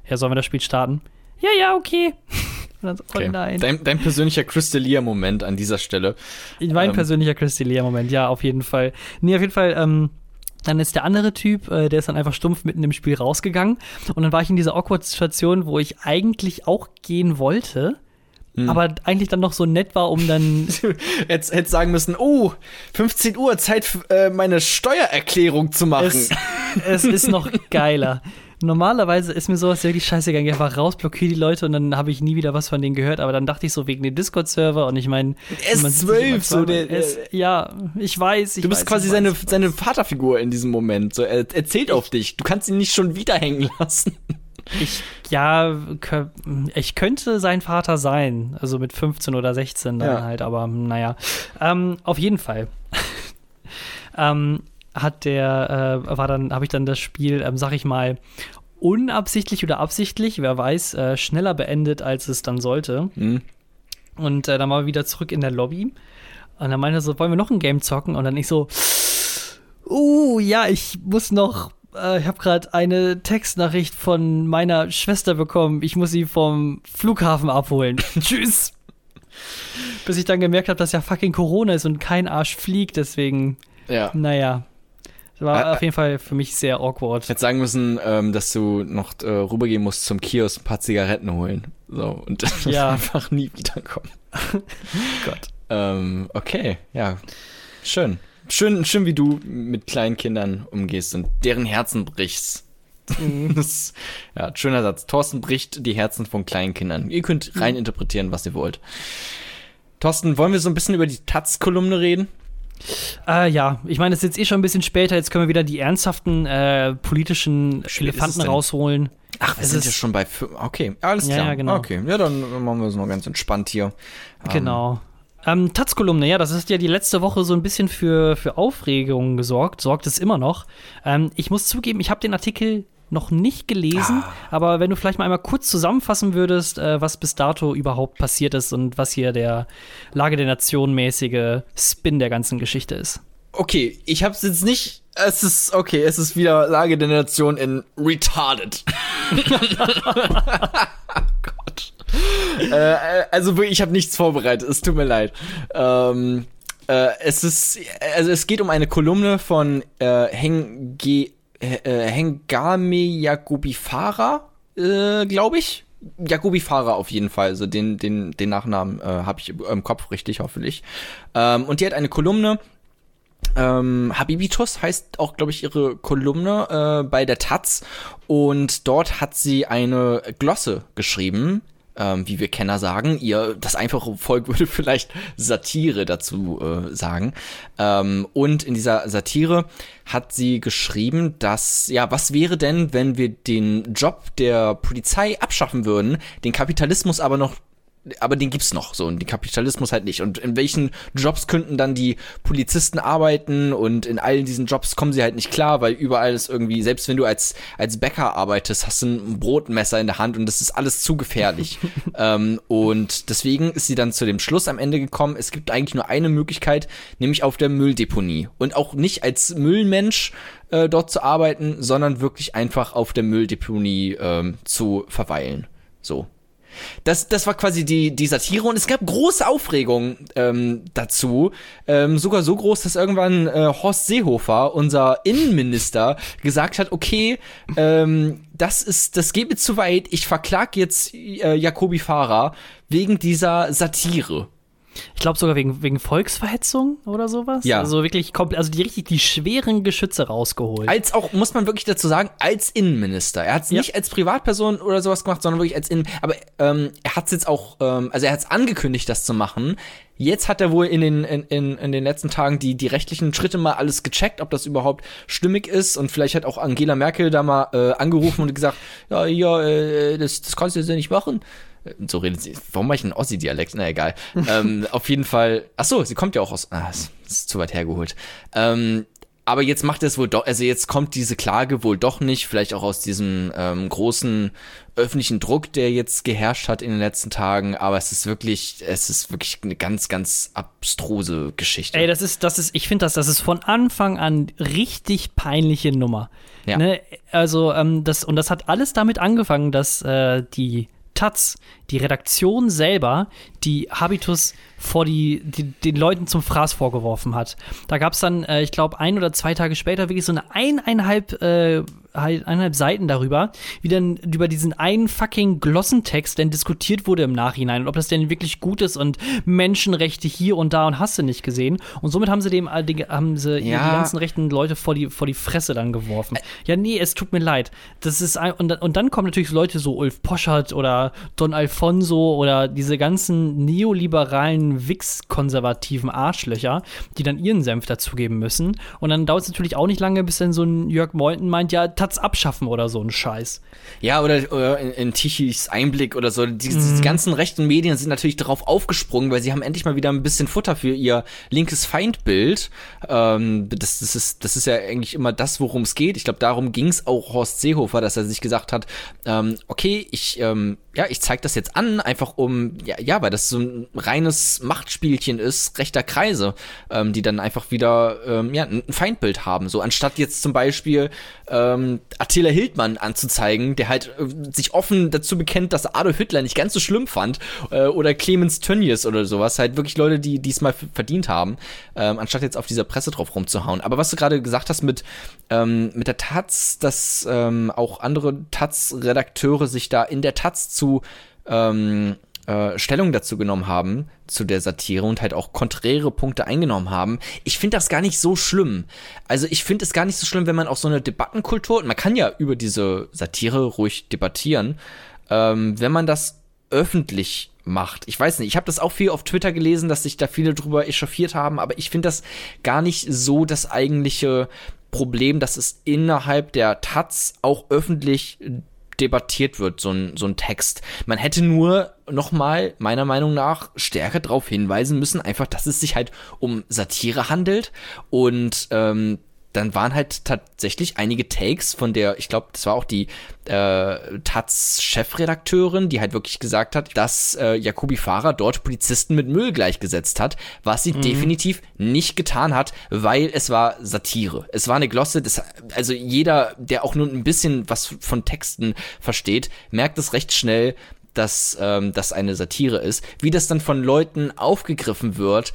S1: ja, sollen wir das Spiel starten? Ja, ja, okay. Und dann so, oh
S2: Okay.
S1: nein.
S2: Dein, dein persönlicher Crystallia-Moment an dieser Stelle.
S1: Mein
S2: Ähm.
S1: persönlicher Christy-Moment, ja, auf jeden Fall. Nee, auf jeden Fall, ähm, dann ist der andere Typ, äh, der ist dann einfach stumpf mitten im Spiel rausgegangen. Und dann war ich in dieser awkward Situation, wo ich eigentlich auch gehen wollte,
S2: Hm.
S1: aber eigentlich dann noch so nett war, um dann.
S2: Jetzt hätte sagen müssen, oh, 15 Uhr, Zeit, äh, meine Steuererklärung zu machen.
S1: es, es ist noch geiler. Normalerweise ist mir sowas wirklich scheißegal. Ich geh einfach raus, blockiere die Leute und dann habe ich nie wieder was von denen gehört. Aber dann dachte ich so wegen dem Discord-Server und ich meine.
S2: S12, so der-
S1: Ja, ich weiß. Ich
S2: Du bist
S1: weiß,
S2: quasi
S1: ich
S2: seine,
S1: weiß, ich weiß.
S2: seine Vaterfigur in diesem Moment. So, er erzählt auf dich. Du kannst ihn nicht schon wieder hängen lassen.
S1: Ich, ja, ich könnte sein Vater sein. Also mit 15 oder 16 dann
S2: Ja.
S1: halt, aber naja. Ähm, auf jeden Fall. ähm, hat der, äh, war dann, habe ich dann das Spiel, ähm, sag ich mal, unabsichtlich oder absichtlich, wer weiß, äh, schneller beendet, als es dann sollte.
S2: Hm.
S1: Und äh, dann waren wir wieder zurück in der Lobby. Und dann meinte er so, wollen wir noch ein Game zocken? Und dann ich so, uh, ja, ich muss noch, äh, ich habe gerade eine Textnachricht von meiner Schwester bekommen. Ich muss sie vom Flughafen abholen. Tschüss. Bis ich dann gemerkt habe, dass ja fucking Corona ist und kein Arsch fliegt. Deswegen,
S2: Ja.
S1: naja. Das war
S2: Ä-
S1: auf jeden Fall für mich sehr awkward.
S2: Ich hätte sagen müssen, ähm, dass du noch äh, rübergehen musst zum Kiosk ein paar Zigaretten holen. So, und dann
S1: Ja.
S2: einfach nie wiederkommen.
S1: Gott.
S2: Ähm, okay, ja. Schön. Schön, schön, wie du mit kleinen Kindern umgehst und deren Herzen brichst. Das, ja, schöner Satz. Thorsten bricht die Herzen von kleinen Kindern. Ihr könnt rein interpretieren, was ihr wollt. Thorsten, wollen wir so ein bisschen über die Taz-Kolumne reden?
S1: Äh, ja, ich meine, es ist jetzt eh schon ein bisschen später. Jetzt können wir wieder die ernsthaften äh, politischen Elefanten rausholen.
S2: Ach, wir
S1: Es
S2: sind ja schon bei. Okay, alles
S1: Ja,
S2: klar.
S1: ja, genau.
S2: Okay, ja, dann machen wir es noch ganz entspannt hier. Ähm,
S1: Genau. Ähm, Taz-Kolumne, ja, das ist ja die letzte Woche so ein bisschen für, für Aufregung gesorgt, sorgt es immer noch. Ähm, ich muss zugeben, ich habe den Artikel noch nicht gelesen,
S2: Ah.
S1: aber wenn du vielleicht mal einmal kurz zusammenfassen würdest, äh, was bis dato überhaupt passiert ist und was hier der Lage der Nation mäßige Spin der ganzen Geschichte ist.
S2: Okay, ich hab's jetzt nicht. Es ist, okay, es ist wieder Lage der Nation in retarded. Gott. äh, also wirklich, ich habe nichts vorbereitet. Es tut mir leid. Ähm, äh, es ist, also es geht um eine Kolumne von äh, Henge, äh, Hengame Yakubifara, äh, glaube ich. Yakubifara auf jeden Fall, also den, den, den Nachnamen äh, habe ich im Kopf richtig, hoffentlich. Ähm, und die hat eine Kolumne, Ähm, Habibitus heißt auch, glaube ich, ihre Kolumne äh, bei der Taz. Und dort hat sie eine Glosse geschrieben, ähm, wie wir Kenner sagen. Ihr, das einfache Volk würde vielleicht Satire dazu äh, sagen. Ähm, und in dieser Satire hat sie geschrieben, dass, ja, was wäre denn, wenn wir den Job der Polizei abschaffen würden, den Kapitalismus aber noch aber den gibt's noch so und den Kapitalismus halt nicht. Und in welchen Jobs könnten dann die Polizisten arbeiten und in allen diesen Jobs kommen sie halt nicht klar, weil überall ist irgendwie, selbst wenn du als, als Bäcker arbeitest, hast du ein Brotmesser in der Hand und das ist alles zu gefährlich. ähm, und deswegen ist sie dann zu dem Schluss am Ende gekommen, es gibt eigentlich nur eine Möglichkeit, nämlich auf der Mülldeponie. Und auch nicht als Müllmensch äh, dort zu arbeiten, sondern wirklich einfach auf der Mülldeponie ähm, zu verweilen. So. Das, das war quasi die, die Satire und es gab große Aufregung ähm, dazu. Ähm, sogar so groß, dass irgendwann äh, Horst Seehofer, unser Innenminister, gesagt hat, okay, ähm, das ist, das geht mir zu weit, ich verklag jetzt äh, Jakobi Fahrer wegen dieser Satire.
S1: Ich glaube sogar wegen, wegen Volksverhetzung oder sowas.
S2: Ja.
S1: Also wirklich komplett, also die richtig die schweren Geschütze rausgeholt.
S2: Als auch, muss man wirklich dazu sagen, als Innenminister. Er hat es
S1: Ja.
S2: nicht als Privatperson oder sowas gemacht, sondern wirklich als Innen. Aber ähm, er hat es jetzt auch, ähm, also er hat es angekündigt, das zu machen. Jetzt hat er wohl in den, in, in, in den letzten Tagen die, die rechtlichen Schritte mal alles gecheckt, ob das überhaupt stimmig ist. Und vielleicht hat auch Angela Merkel da mal äh, angerufen und gesagt, ja, ja, äh, das, das kannst du jetzt ja nicht machen. So redet sie. Warum mache ich einen Ossi-Dialekt? Na egal. ähm, auf jeden Fall. Ach so, sie kommt ja auch aus. Ah, das ist zu weit hergeholt. Ähm, aber jetzt macht er es wohl doch, also jetzt kommt diese Klage wohl doch nicht, vielleicht auch aus diesem ähm, großen öffentlichen Druck, der jetzt geherrscht hat in den letzten Tagen, aber es ist wirklich, es ist wirklich eine ganz, ganz abstruse Geschichte.
S1: Ey, das ist, das ist, ich finde das, das ist von Anfang an richtig peinliche Nummer.
S2: Ja.
S1: Ne? Also, ähm, das, und das hat alles damit angefangen, dass äh, die Taz, die Redaktion selber, die Habitus vor die, die den Leuten zum Fraß vorgeworfen hat. Da gab es dann, äh, ich glaube, ein oder zwei Tage später wirklich so eine eineinhalb, äh, eineinhalb Seiten darüber, wie dann über diesen einen fucking Glossentext denn diskutiert wurde im Nachhinein und ob das denn wirklich gut ist und Menschenrechte hier und da und hast du nicht gesehen. Und somit haben sie dem äh, die, haben sie
S2: Ja.
S1: die ganzen rechten Leute vor die, vor die Fresse dann geworfen. Ja, nee, es tut mir leid. Das ist ein, und, dann- und dann kommen natürlich Leute so Ulf Poschert oder Don Alfonso oder diese ganzen neoliberalen, Wix-konservativen Arschlöcher, die dann ihren Senf dazugeben müssen. Und dann dauert es natürlich auch nicht lange, bis dann so ein Jörg Meuthen meint, ja, Taz abschaffen oder so ein Scheiß.
S2: Ja, oder, oder in, in Tichys Einblick oder so. Die, die ganzen rechten Medien sind natürlich darauf aufgesprungen, weil sie haben endlich mal wieder ein bisschen Futter für ihr linkes Feindbild. Ähm, das, das, ist, das ist ja eigentlich immer das, worum es geht. Ich glaube, darum ging es auch Horst Seehofer, dass er sich gesagt hat, ähm, okay, ich, ähm, ja, ich zeige das jetzt an, einfach um, ja, ja, weil das so ein reines Machtspielchen ist, rechter Kreise, ähm, die dann einfach wieder, ähm, ja, ein Feindbild haben. So, anstatt jetzt zum Beispiel ähm, Attila Hildmann anzuzeigen, der halt äh, sich offen dazu bekennt, dass Adolf Hitler nicht ganz so schlimm fand, äh, oder Clemens Tönnies oder sowas, halt wirklich Leute, die diesmal verdient haben, ähm, anstatt jetzt auf dieser Presse drauf rumzuhauen. Aber was du gerade gesagt hast mit, ähm, mit der Taz, dass ähm, auch andere Taz-Redakteure sich da in der Taz zu ähm, äh, Stellung dazu genommen haben, zu der Satire und halt auch konträre Punkte eingenommen haben. Ich finde das gar nicht so schlimm. Also ich finde es gar nicht so schlimm, wenn man auch so eine Debattenkultur, und man kann ja über diese Satire ruhig debattieren, ähm, wenn man das öffentlich macht. Ich weiß nicht, ich habe das auch viel auf Twitter gelesen, dass sich da viele drüber echauffiert haben, aber ich finde das gar nicht so das eigentliche Problem, dass es innerhalb der Taz auch öffentlich debattiert wird, so ein, so ein Text. Man hätte nur nochmal, meiner Meinung nach, stärker darauf hinweisen müssen, einfach, dass es sich halt um Satire handelt und ähm, dann waren halt tatsächlich einige Takes von der, ich glaube, das war auch die äh, Taz-Chefredakteurin, die halt wirklich gesagt hat, dass äh, Jakobi Fahrer dort Polizisten mit Müll gleichgesetzt hat, was sie definitiv nicht getan hat, weil es war Satire. Es war eine Glosse, das, also jeder, der auch nur ein bisschen was von Texten versteht, merkt es recht schnell, dass ähm, das eine Satire ist. Wie das dann von Leuten aufgegriffen wird,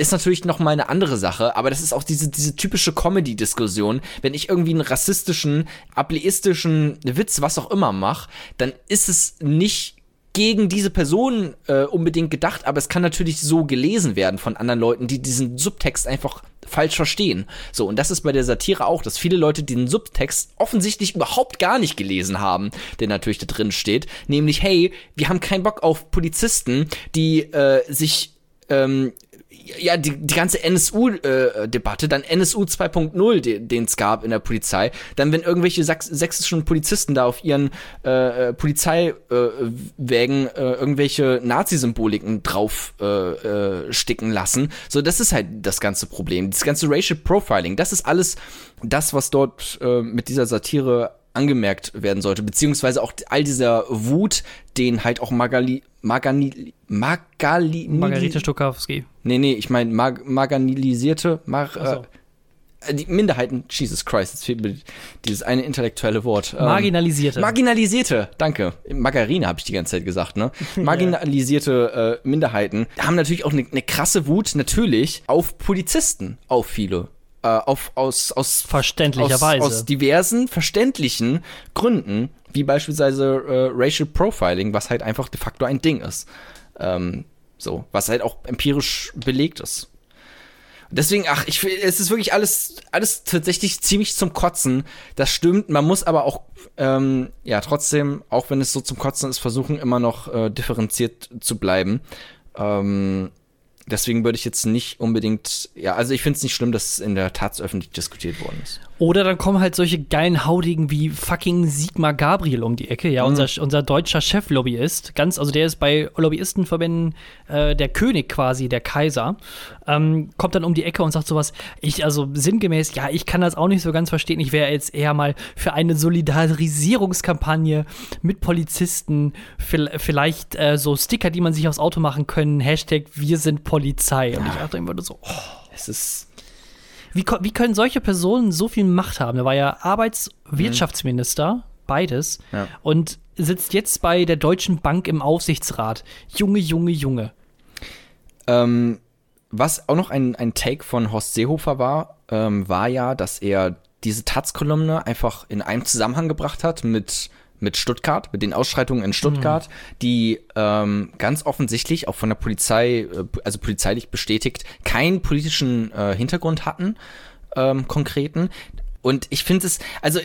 S2: ist natürlich noch mal eine andere Sache, aber das ist auch diese, diese typische Comedy-Diskussion. Wenn ich irgendwie einen rassistischen, ableistischen Witz, was auch immer mache, dann ist es nicht gegen diese Person äh, unbedingt gedacht, aber es kann natürlich so gelesen werden von anderen Leuten, die diesen Subtext einfach falsch verstehen. So, und das ist bei der Satire auch, dass viele Leute den Subtext offensichtlich überhaupt gar nicht gelesen haben, der natürlich da drin steht. Nämlich, hey, wir haben keinen Bock auf Polizisten, die äh, sich ähm, ja, die, die ganze NSU-Debatte, äh, dann NSU 2.0, den es gab in der Polizei, dann wenn irgendwelche sachs sächsischen Polizisten da auf ihren äh, äh Polizeiwägen äh, äh, irgendwelche Nazi-Symboliken drauf äh, sticken lassen, so das ist halt das ganze Problem. Das ganze Racial Profiling, das ist alles das, was dort mit dieser Satire angemerkt werden sollte, beziehungsweise auch all dieser Wut, den halt auch Magali, Magani, Magali,
S1: Margarete Stokowski.
S2: Nee, nee, ich meine Mag, marginalisierte, Mar,
S1: so.
S2: äh, die Minderheiten, Jesus Christ, jetzt fehlt mir dieses eine intellektuelle Wort.
S1: Ähm, marginalisierte.
S2: Marginalisierte, danke. Margarine habe ich die ganze Zeit gesagt, ne? Marginalisierte äh, Minderheiten haben natürlich auch eine ne krasse Wut, natürlich, auf Polizisten, auf viele äh, auf, aus, aus,
S1: Verständlicherweise.
S2: Aus, aus diversen verständlichen Gründen, wie beispielsweise äh, Racial Profiling, was halt einfach de facto ein Ding ist. Ähm, so, was halt auch empirisch belegt ist. Deswegen, ach, ich es ist wirklich alles, alles tatsächlich ziemlich zum Kotzen. Das stimmt. Man muss aber auch, ähm, ja, trotzdem, auch wenn es so zum Kotzen ist, versuchen immer noch äh, differenziert zu bleiben. Ähm, deswegen würde ich jetzt nicht unbedingt, ja, also ich finde es nicht schlimm, dass es in der Tat öffentlich diskutiert worden ist.
S1: Oder dann kommen halt solche geilen Haudigen wie fucking Sigmar Gabriel um die Ecke, ja, mhm. unser, unser deutscher Cheflobbyist. Ganz, also der ist bei Lobbyistenverbänden äh, der König quasi, der Kaiser. Ähm, kommt dann um die Ecke und sagt sowas, ich, also sinngemäß, ja, ich kann das auch nicht so ganz verstehen. Ich wäre jetzt eher mal für eine Solidarisierungskampagne mit Polizisten, vielleicht äh, so Sticker, die man sich aufs Auto machen können, Hashtag Wir sind Polizei. Und ich dachte immer so, oh,
S2: es ist
S1: wie, wie können solche Personen so viel Macht haben? Er war ja Arbeitswirtschaftsminister, mhm. beides, ja. und sitzt jetzt bei der Deutschen Bank im Aufsichtsrat. Junge, Junge, Junge.
S2: Ähm, was auch noch ein, ein Take von Horst Seehofer war, ähm, war ja, dass er diese Taz-Kolumne einfach in einem Zusammenhang gebracht hat mit mit Stuttgart, mit den Ausschreitungen in Stuttgart, mhm. die ähm, ganz offensichtlich auch von der Polizei, äh, also polizeilich bestätigt, keinen politischen äh, Hintergrund hatten, ähm, konkreten. Und ich finde es, also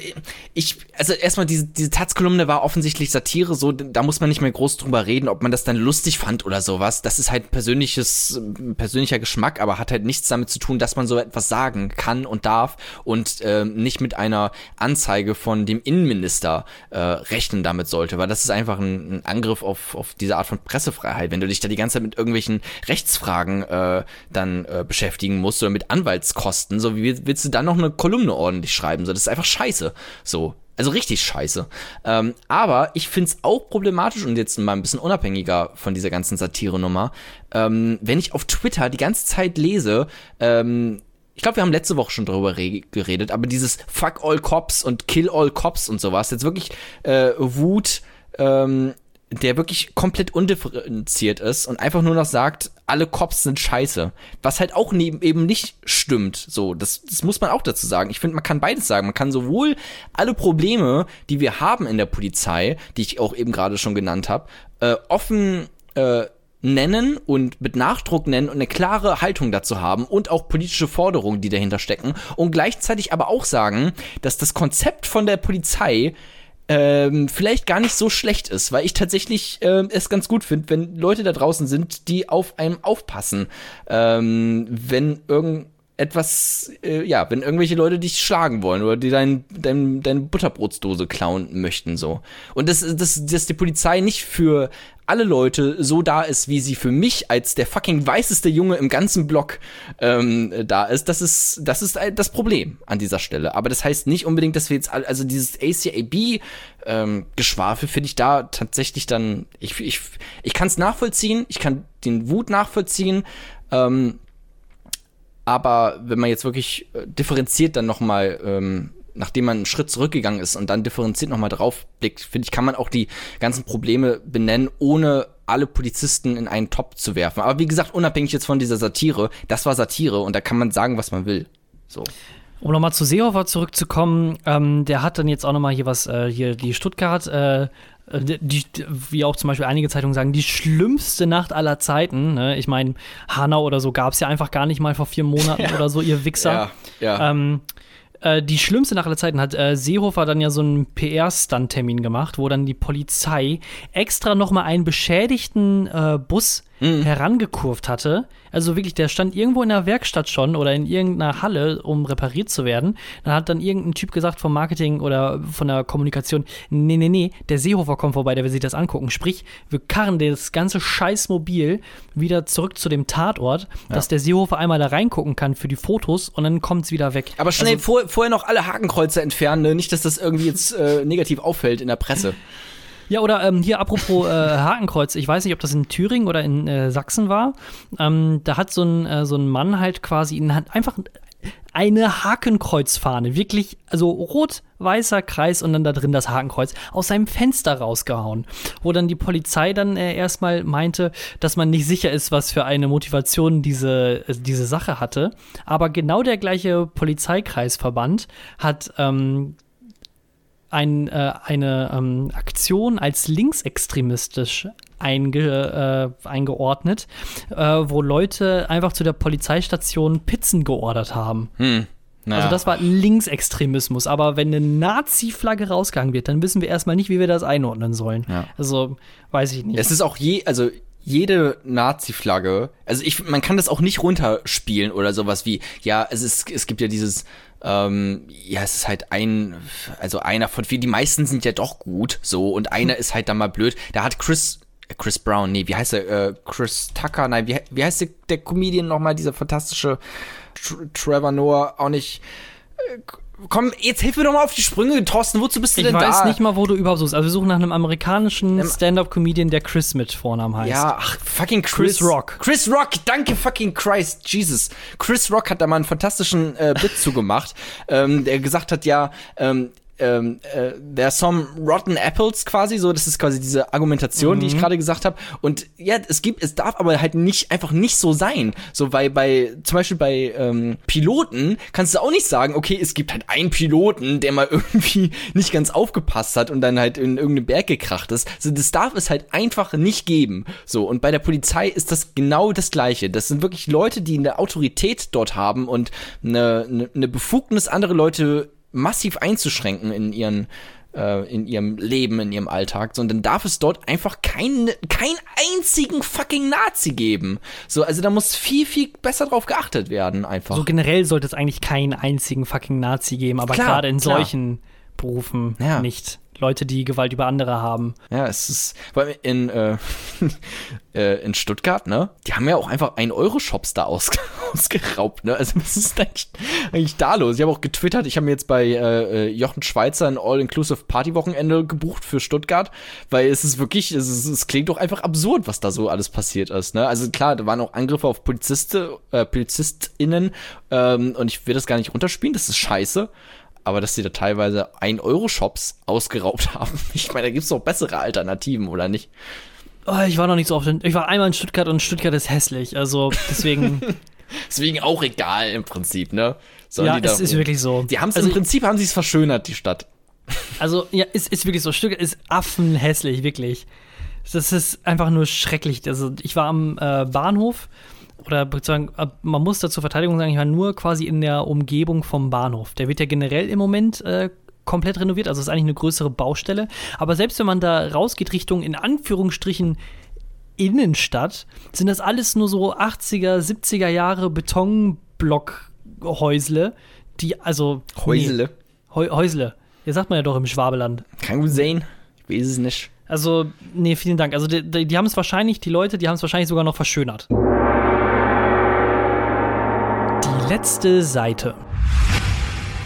S2: ich, also erstmal diese, diese Taz-Kolumne war offensichtlich Satire, so, da muss man nicht mehr groß drüber reden, ob man das dann lustig fand oder sowas. Das ist halt persönliches, persönlicher Geschmack, aber hat halt nichts damit zu tun, dass man so etwas sagen kann und darf und äh, nicht mit einer Anzeige von dem Innenminister äh, rechnen damit sollte, weil das ist einfach ein, ein, Angriff auf, auf diese Art von Pressefreiheit, wenn du dich da die ganze Zeit mit irgendwelchen Rechtsfragen äh, dann äh, beschäftigen musst oder mit Anwaltskosten, so wie willst du dann noch eine Kolumne ordentlich ordentlich schreiben. So, das ist einfach scheiße. So. Also richtig scheiße. Ähm, aber ich finde es auch problematisch und jetzt mal ein bisschen unabhängiger von dieser ganzen Satire-Nummer, ähm, wenn ich auf Twitter die ganze Zeit lese, ähm, ich glaube, wir haben letzte Woche schon darüber geredet, aber dieses Fuck all Cops und Kill all Cops und sowas, jetzt wirklich äh, Wut ähm, der wirklich komplett undifferenziert ist und einfach nur noch sagt, alle Cops sind scheiße. Was halt auch neben, eben nicht stimmt. So, das, das muss man auch dazu sagen. Ich finde, man kann beides sagen. Man kann sowohl alle Probleme, die wir haben in der Polizei, die ich auch eben gerade schon genannt habe, äh, offen äh, nennen und mit Nachdruck nennen und eine klare Haltung dazu haben und auch politische Forderungen, die dahinter stecken und gleichzeitig aber auch sagen, dass das Konzept von der Polizei ähm, vielleicht gar nicht so schlecht ist, weil ich tatsächlich äh, es ganz gut finde, wenn Leute da draußen sind, die auf einem aufpassen, ähm, wenn irgendetwas, äh, ja, wenn irgendwelche Leute dich schlagen wollen oder die dein, dein, deine Butterbrotsdose klauen möchten, so. Und das, das, dass die Polizei nicht für alle Leute so da ist, wie sie für mich als der fucking weißeste Junge im ganzen Block ähm, da ist, das ist, das ist das Problem an dieser Stelle. Aber das heißt nicht unbedingt, dass wir jetzt, also dieses ACAB ähm, finde ich da tatsächlich dann, ich, ich, ich kann es nachvollziehen, ich kann den Wut nachvollziehen, ähm, aber wenn man jetzt wirklich äh, differenziert dann nochmal ähm, nachdem man einen Schritt zurückgegangen ist und dann differenziert nochmal drauf blickt, finde ich, kann man auch die ganzen Probleme benennen, ohne alle Polizisten in einen Top zu werfen. Aber wie gesagt, unabhängig jetzt von dieser Satire, das war Satire und da kann man sagen, was man will. So.
S1: Um nochmal zu Seehofer zurückzukommen, ähm, der hat dann jetzt auch nochmal hier was, äh, hier die Stuttgart, äh, die, die, wie auch zum Beispiel einige Zeitungen sagen, die schlimmste Nacht aller Zeiten. Ne? Ich meine, Hanau oder so gab es ja einfach gar nicht mal vor vier Monaten oder so, ihr Wichser.
S2: Ja, ja.
S1: Ähm, äh, die schlimmste Nacht aller Zeiten hat äh, Seehofer dann ja so einen PR-Stunt-Termin gemacht, wo dann die Polizei extra nochmal einen beschädigten äh, Bus herangekurvt hatte. Also wirklich, der stand irgendwo in der Werkstatt schon oder in irgendeiner Halle, um repariert zu werden. Dann hat dann irgendein Typ gesagt vom Marketing oder von der Kommunikation, nee, nee, nee, der Seehofer kommt vorbei, der will sich das angucken. Sprich, wir karren das ganze Scheißmobil wieder zurück zu dem Tatort, dass der Seehofer einmal da reingucken kann für die Fotos und dann kommt es wieder weg.
S2: Aber schnell
S1: Also,
S2: vor, vorher noch alle Hakenkreuze entfernen, ne? nicht, dass das irgendwie jetzt äh, negativ auffällt in der Presse.
S1: Ja, oder ähm, hier apropos äh, Hakenkreuz, ich weiß nicht, ob das in Thüringen oder in äh, Sachsen war. Ähm, da hat so ein, äh, so ein Mann halt quasi in Hand einfach eine Hakenkreuzfahne, wirklich, also rot-weißer Kreis und dann da drin das Hakenkreuz, aus seinem Fenster rausgehauen. Wo dann die Polizei dann äh, erstmal meinte, dass man nicht sicher ist, was für eine Motivation diese, äh, diese Sache hatte. Aber genau der gleiche Polizeikreisverband hat ähm, ein, äh, eine ähm, Aktion als linksextremistisch einge, äh, eingeordnet, äh, wo Leute einfach zu der Polizeistation Pizzen geordert haben.
S2: Hm. Naja.
S1: Also das war Linksextremismus. Aber wenn eine Nazi-Flagge rausgegangen wird, dann wissen wir erstmal nicht, wie wir das einordnen sollen.
S2: Ja.
S1: Also weiß ich nicht.
S2: Es ist auch je, also jede Nazi-Flagge, also ich, man kann das auch nicht runterspielen oder sowas wie, ja, es ist, es gibt ja dieses, ähm, ja, es ist halt ein, also einer von vielen, die meisten sind ja doch gut, so, und einer ist halt dann mal blöd. Da hat Chris, äh, Chris Brown, nee, wie heißt er, äh, Chris Tucker, nein, wie, wie heißt der, der Comedian nochmal, dieser fantastische Tr Trevor Noah, auch nicht, äh, komm, jetzt hilf mir doch mal auf die Sprünge, Thorsten, wozu bist du
S1: ich
S2: denn
S1: weiß
S2: da?
S1: nicht mal, wo du überhaupt suchst. Also wir suchen nach einem amerikanischen Stand-up-Comedian, der Chris mit Vornamen heißt.
S2: Ja, ach, fucking Chris,
S1: Chris Rock.
S2: Chris Rock, danke fucking Christ, Jesus. Chris Rock hat da mal einen fantastischen äh, Bit zugemacht, ähm, der gesagt hat, ja, ähm, ähm, äh, there are some rotten apples quasi, so, das ist quasi diese Argumentation, die ich gerade gesagt habe. Und ja, es gibt, es darf aber halt nicht einfach nicht so sein. So, weil bei, zum Beispiel bei ähm, Piloten kannst du auch nicht sagen, okay, es gibt halt einen Piloten, der mal irgendwie nicht ganz aufgepasst hat und dann halt in irgendeinen Berg gekracht ist. So, das darf es halt einfach nicht geben. So, und bei der Polizei ist das genau das Gleiche. Das sind wirklich Leute, die eine Autorität dort haben und eine, eine Befugnis, andere Leute massiv einzuschränken in ihren äh, in ihrem Leben, in ihrem Alltag, sondern darf es dort einfach keinen keinen einzigen fucking Nazi geben. So, also da muss viel viel besser drauf geachtet werden einfach.
S1: So generell sollte es eigentlich keinen einzigen fucking Nazi geben, aber gerade in
S2: klar.
S1: solchen Berufen
S2: Ja.
S1: nicht. Leute, die Gewalt über andere haben.
S2: Ja, es ist, weil in, äh, äh, in Stuttgart, ne, die haben ja auch einfach 1-Euro-Shops da aus, ausgeraubt, ne, also was ist eigentlich, eigentlich da los? Ich habe auch getwittert, ich habe mir jetzt bei äh, äh, Jochen Schweizer ein All-Inclusive-Party-Wochenende gebucht für Stuttgart, weil es ist wirklich, es, ist, es klingt doch einfach absurd, was da so alles passiert ist, ne, also klar, da waren auch Angriffe auf Poliziste, äh, PolizistInnen ähm, und ich will das gar nicht runterspielen, das ist scheiße, aber dass sie da teilweise 1-Euro-Shops ausgeraubt haben. Ich meine, da gibt's doch bessere Alternativen, oder nicht?
S1: Oh, ich war noch nicht so oft in, ich war einmal in Stuttgart und Stuttgart ist hässlich, also deswegen,
S2: Deswegen auch egal im Prinzip, ne? Sollen
S1: ja,
S2: die da
S1: es ist wirklich so.
S2: Die haben es
S1: also,
S2: im Prinzip haben sie es verschönert, die Stadt.
S1: Also, ja, es ist wirklich so. Stuttgart ist affenhässlich, wirklich. Das ist einfach nur schrecklich. Also, ich war am äh, Bahnhof oder man muss da zur Verteidigung sagen, ich war nur quasi in der Umgebung vom Bahnhof. Der wird ja generell im Moment äh, komplett renoviert, also ist eigentlich eine größere Baustelle. Aber selbst wenn man da rausgeht Richtung in Anführungsstrichen Innenstadt, sind das alles nur so 80er, 70er Jahre Betonblockhäusle, die also
S2: Häusle.
S1: Nee, Häu Häusle. Ja, sagt man ja doch im Schwabeland.
S2: Kann gut sein. Ich weiß es nicht.
S1: Also, nee, vielen Dank. Also, die, die haben es wahrscheinlich, die Leute, die haben es wahrscheinlich sogar noch verschönert. Letzte Seite.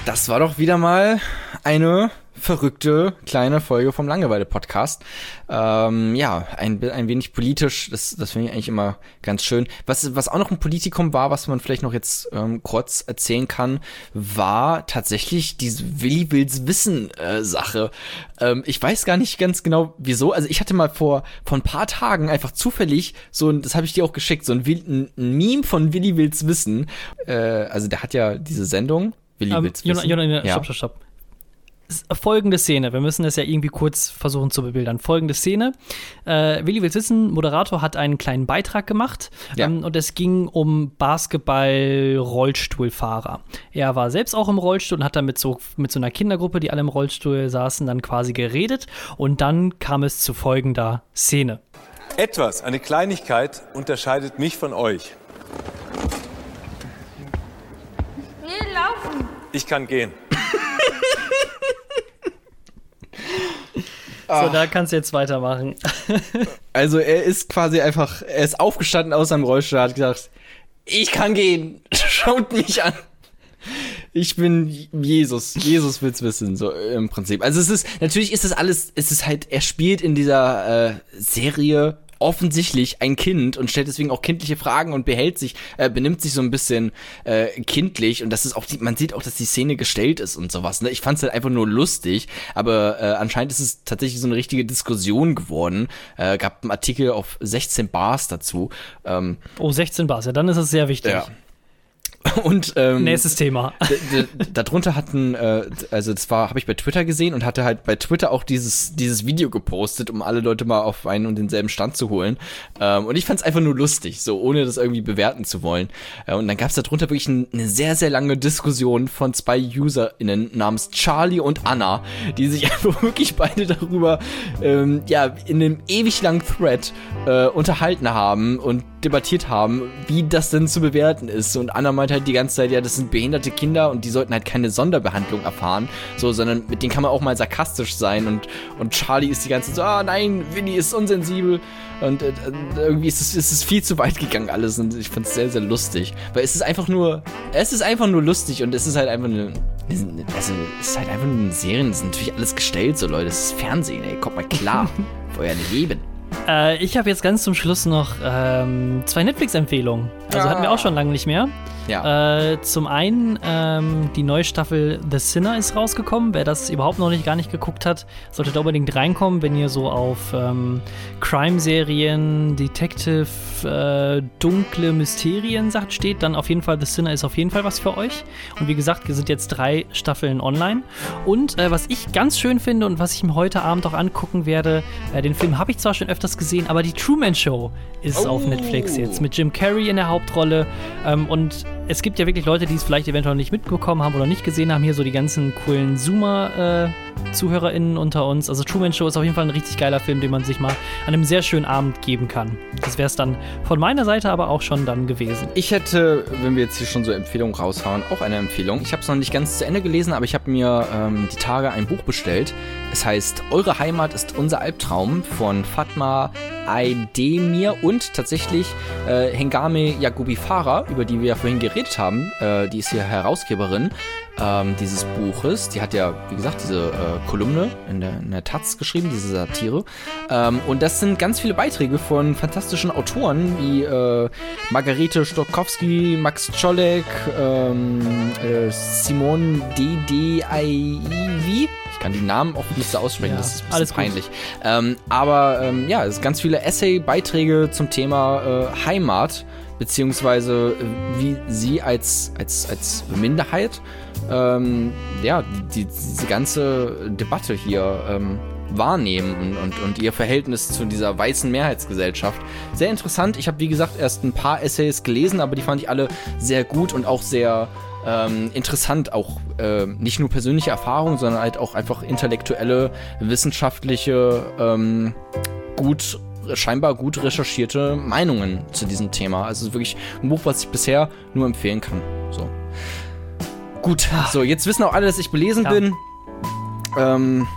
S2: Das war doch wieder mal eine verrückte kleine Folge vom Langeweile-Podcast. Ähm, ja, ein, ein wenig politisch, das, das finde ich eigentlich immer ganz schön. Was, was auch noch ein Politikum war, was man vielleicht noch jetzt ähm, kurz erzählen kann, war tatsächlich diese Willi Wills Wissen-Sache. ähm, ich weiß gar nicht ganz genau, wieso. Also ich hatte mal vor, vor ein paar Tagen einfach zufällig so ein, das habe ich dir auch geschickt, so ein, ein, ein Meme von Willi Wills Wissen. Äh, also der hat ja diese Sendung, Willi
S1: Ähm,
S2: Wills
S1: Jona,
S2: Wissen.
S1: Jona,
S2: ja.
S1: stopp, stopp, stopp. Folgende Szene. Wir müssen das ja irgendwie kurz versuchen zu bebildern. Folgende Szene. Äh, Willi will's wissen, Moderator hat einen kleinen Beitrag gemacht
S2: Ja.
S1: ähm, und es ging um Basketball-Rollstuhlfahrer. Er war selbst auch im Rollstuhl und hat dann mit so, mit so einer Kindergruppe, die alle im Rollstuhl saßen, dann quasi geredet und dann kam es zu folgender Szene.
S5: Etwas, eine Kleinigkeit unterscheidet mich von euch.
S3: Wir laufen.
S5: Ich kann gehen.
S2: Ah.
S1: So, da kannst du jetzt weitermachen.
S2: Also er ist quasi einfach, er ist aufgestanden aus seinem Rollstuhl, hat gesagt, ich kann gehen, schaut mich an. Ich bin Jesus, Jesus will's wissen, so im Prinzip. Also es ist, natürlich ist das alles, es ist halt, er spielt in dieser äh, Serie offensichtlich ein Kind und stellt deswegen auch kindliche Fragen und behält sich, äh, benimmt sich so ein bisschen äh, kindlich und das ist auch, die, man sieht auch, dass die Szene gestellt ist und sowas. Ne? Ich fand's halt einfach nur lustig, aber äh, anscheinend ist es tatsächlich so eine richtige Diskussion geworden. Äh, gab einen Artikel auf 16 Bars dazu. Ähm,
S1: Oh, 16 Bars, ja, dann ist es sehr wichtig.
S2: ja. Und ähm,
S1: Nächstes Thema.
S2: darunter hatten, äh, also das war, habe ich bei Twitter gesehen und hatte halt bei Twitter auch dieses dieses Video gepostet, um alle Leute mal auf einen und denselben Stand zu holen. Ähm, und ich fand es einfach nur lustig, so ohne das irgendwie bewerten zu wollen. Äh, und dann gab es darunter wirklich ein, eine sehr sehr lange Diskussion von zwei UserInnen namens Charlie und Anna, die sich einfach wirklich beide darüber, ähm, ja, in einem ewig langen Thread äh, unterhalten haben und debattiert haben, wie das denn zu bewerten ist. Und Anna meint halt die ganze Zeit, ja, das sind behinderte Kinder und die sollten halt keine Sonderbehandlung erfahren, so, sondern mit denen kann man auch mal sarkastisch sein. Und, und Charlie ist die ganze Zeit so, ah nein, Winnie ist unsensibel. Und äh, irgendwie ist es, ist es viel zu weit gegangen alles und ich fand es sehr, sehr lustig. Weil es ist einfach nur, es ist einfach nur lustig und es ist halt einfach eine, also es ist halt einfach nur eine Serie, das ist natürlich alles gestellt, so Leute, es ist Fernsehen, ey, kommt mal klar, euer Leben.
S1: Äh, ich habe jetzt ganz zum Schluss noch ähm, zwei Netflix-Empfehlungen. Also hatten wir auch schon lange nicht mehr.
S2: Ja.
S1: Äh, zum einen ähm, die neue Staffel The Sinner ist rausgekommen. Wer das überhaupt noch nicht gar nicht geguckt hat, sollte da unbedingt reinkommen, wenn ihr so auf ähm, Crime-Serien, Detective, äh, dunkle Mysterien sagt steht, dann auf jeden Fall The Sinner ist auf jeden Fall was für euch. Und wie gesagt, wir sind jetzt drei Staffeln online. Und äh, was ich ganz schön finde und was ich mir heute Abend auch angucken werde, äh, den Film habe ich zwar schon öfters gesehen, aber die Truman Show ist auf Netflix jetzt mit Jim Carrey in der Hauptrolle. Ähm, und es gibt ja wirklich Leute, die es vielleicht eventuell nicht mitbekommen haben oder nicht gesehen haben. Hier so die ganzen coolen Zoomer-ZuhörerInnen unter uns. Also Truman Show ist auf jeden Fall ein richtig geiler Film, den man sich mal an einem sehr schönen Abend geben kann. Das wäre es dann von meiner Seite aber auch schon dann gewesen.
S2: Ich hätte, wenn wir jetzt hier schon so Empfehlungen raushauen, auch eine Empfehlung. Ich habe es noch nicht ganz zu Ende gelesen, aber ich habe mir ähm, die Tage ein Buch bestellt. Es heißt Eure Heimat ist unser Albtraum von Fatma Aydemir und tatsächlich äh, Hengame Yagubi Farah, über die wir ja vorhin geredet haben. Äh, die ist hier Herausgeberin ähm, dieses Buches. Die hat ja, wie gesagt, diese äh, Kolumne in der, in der Taz geschrieben, diese Satire. Ähm, und das sind ganz viele Beiträge von fantastischen Autoren wie äh, Margarete Stokowski, Max Czolek, ähm, äh, Simone D.D.I.I.V. Ich kann die Namen auch nicht so aussprechen,
S1: Ja,
S2: das ist ein bisschen
S1: alles
S2: peinlich. Ähm, aber ähm, ja, es sind ganz viele Essay-Beiträge zum Thema äh, Heimat, beziehungsweise äh, wie sie als, als, als Minderheit ähm, ja, die, diese ganze Debatte hier ähm, wahrnehmen und, und, und ihr Verhältnis zu dieser weißen Mehrheitsgesellschaft. Sehr interessant. Ich habe, wie gesagt, erst ein paar Essays gelesen, aber die fand ich alle sehr gut und auch sehr ähm, interessant. Auch äh, nicht nur persönliche Erfahrungen, sondern halt auch einfach intellektuelle, wissenschaftliche, ähm, gut scheinbar gut recherchierte Meinungen zu diesem Thema. Also wirklich ein Buch, was ich bisher nur empfehlen kann. So. Gut, so, jetzt wissen auch alle, dass ich belesen
S1: Ja.
S2: bin. Ähm,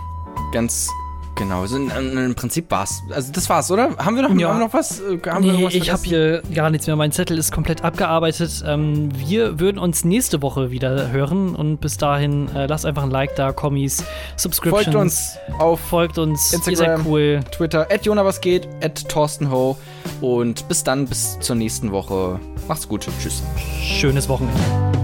S2: ganz genau. So, in, in, Im Prinzip war's. Also das war's, oder? Haben wir noch,
S1: Ja.
S2: haben wir noch was? Äh, Haben wir noch
S1: Nee,
S2: was
S1: ich habe hier gar nichts mehr. Mein Zettel ist komplett abgearbeitet. Ähm, wir würden uns nächste Woche wieder hören und bis dahin äh, lasst einfach ein Like da, Kommis, Subscriptions.
S2: Folgt uns auf
S1: Folgt uns.
S2: Instagram.
S1: cool.
S2: Twitter, at Jona was geht, at Thorsten Ho. Und bis dann, bis zur nächsten Woche. Macht's gut. Tschüss.
S1: Schönes Wochenende.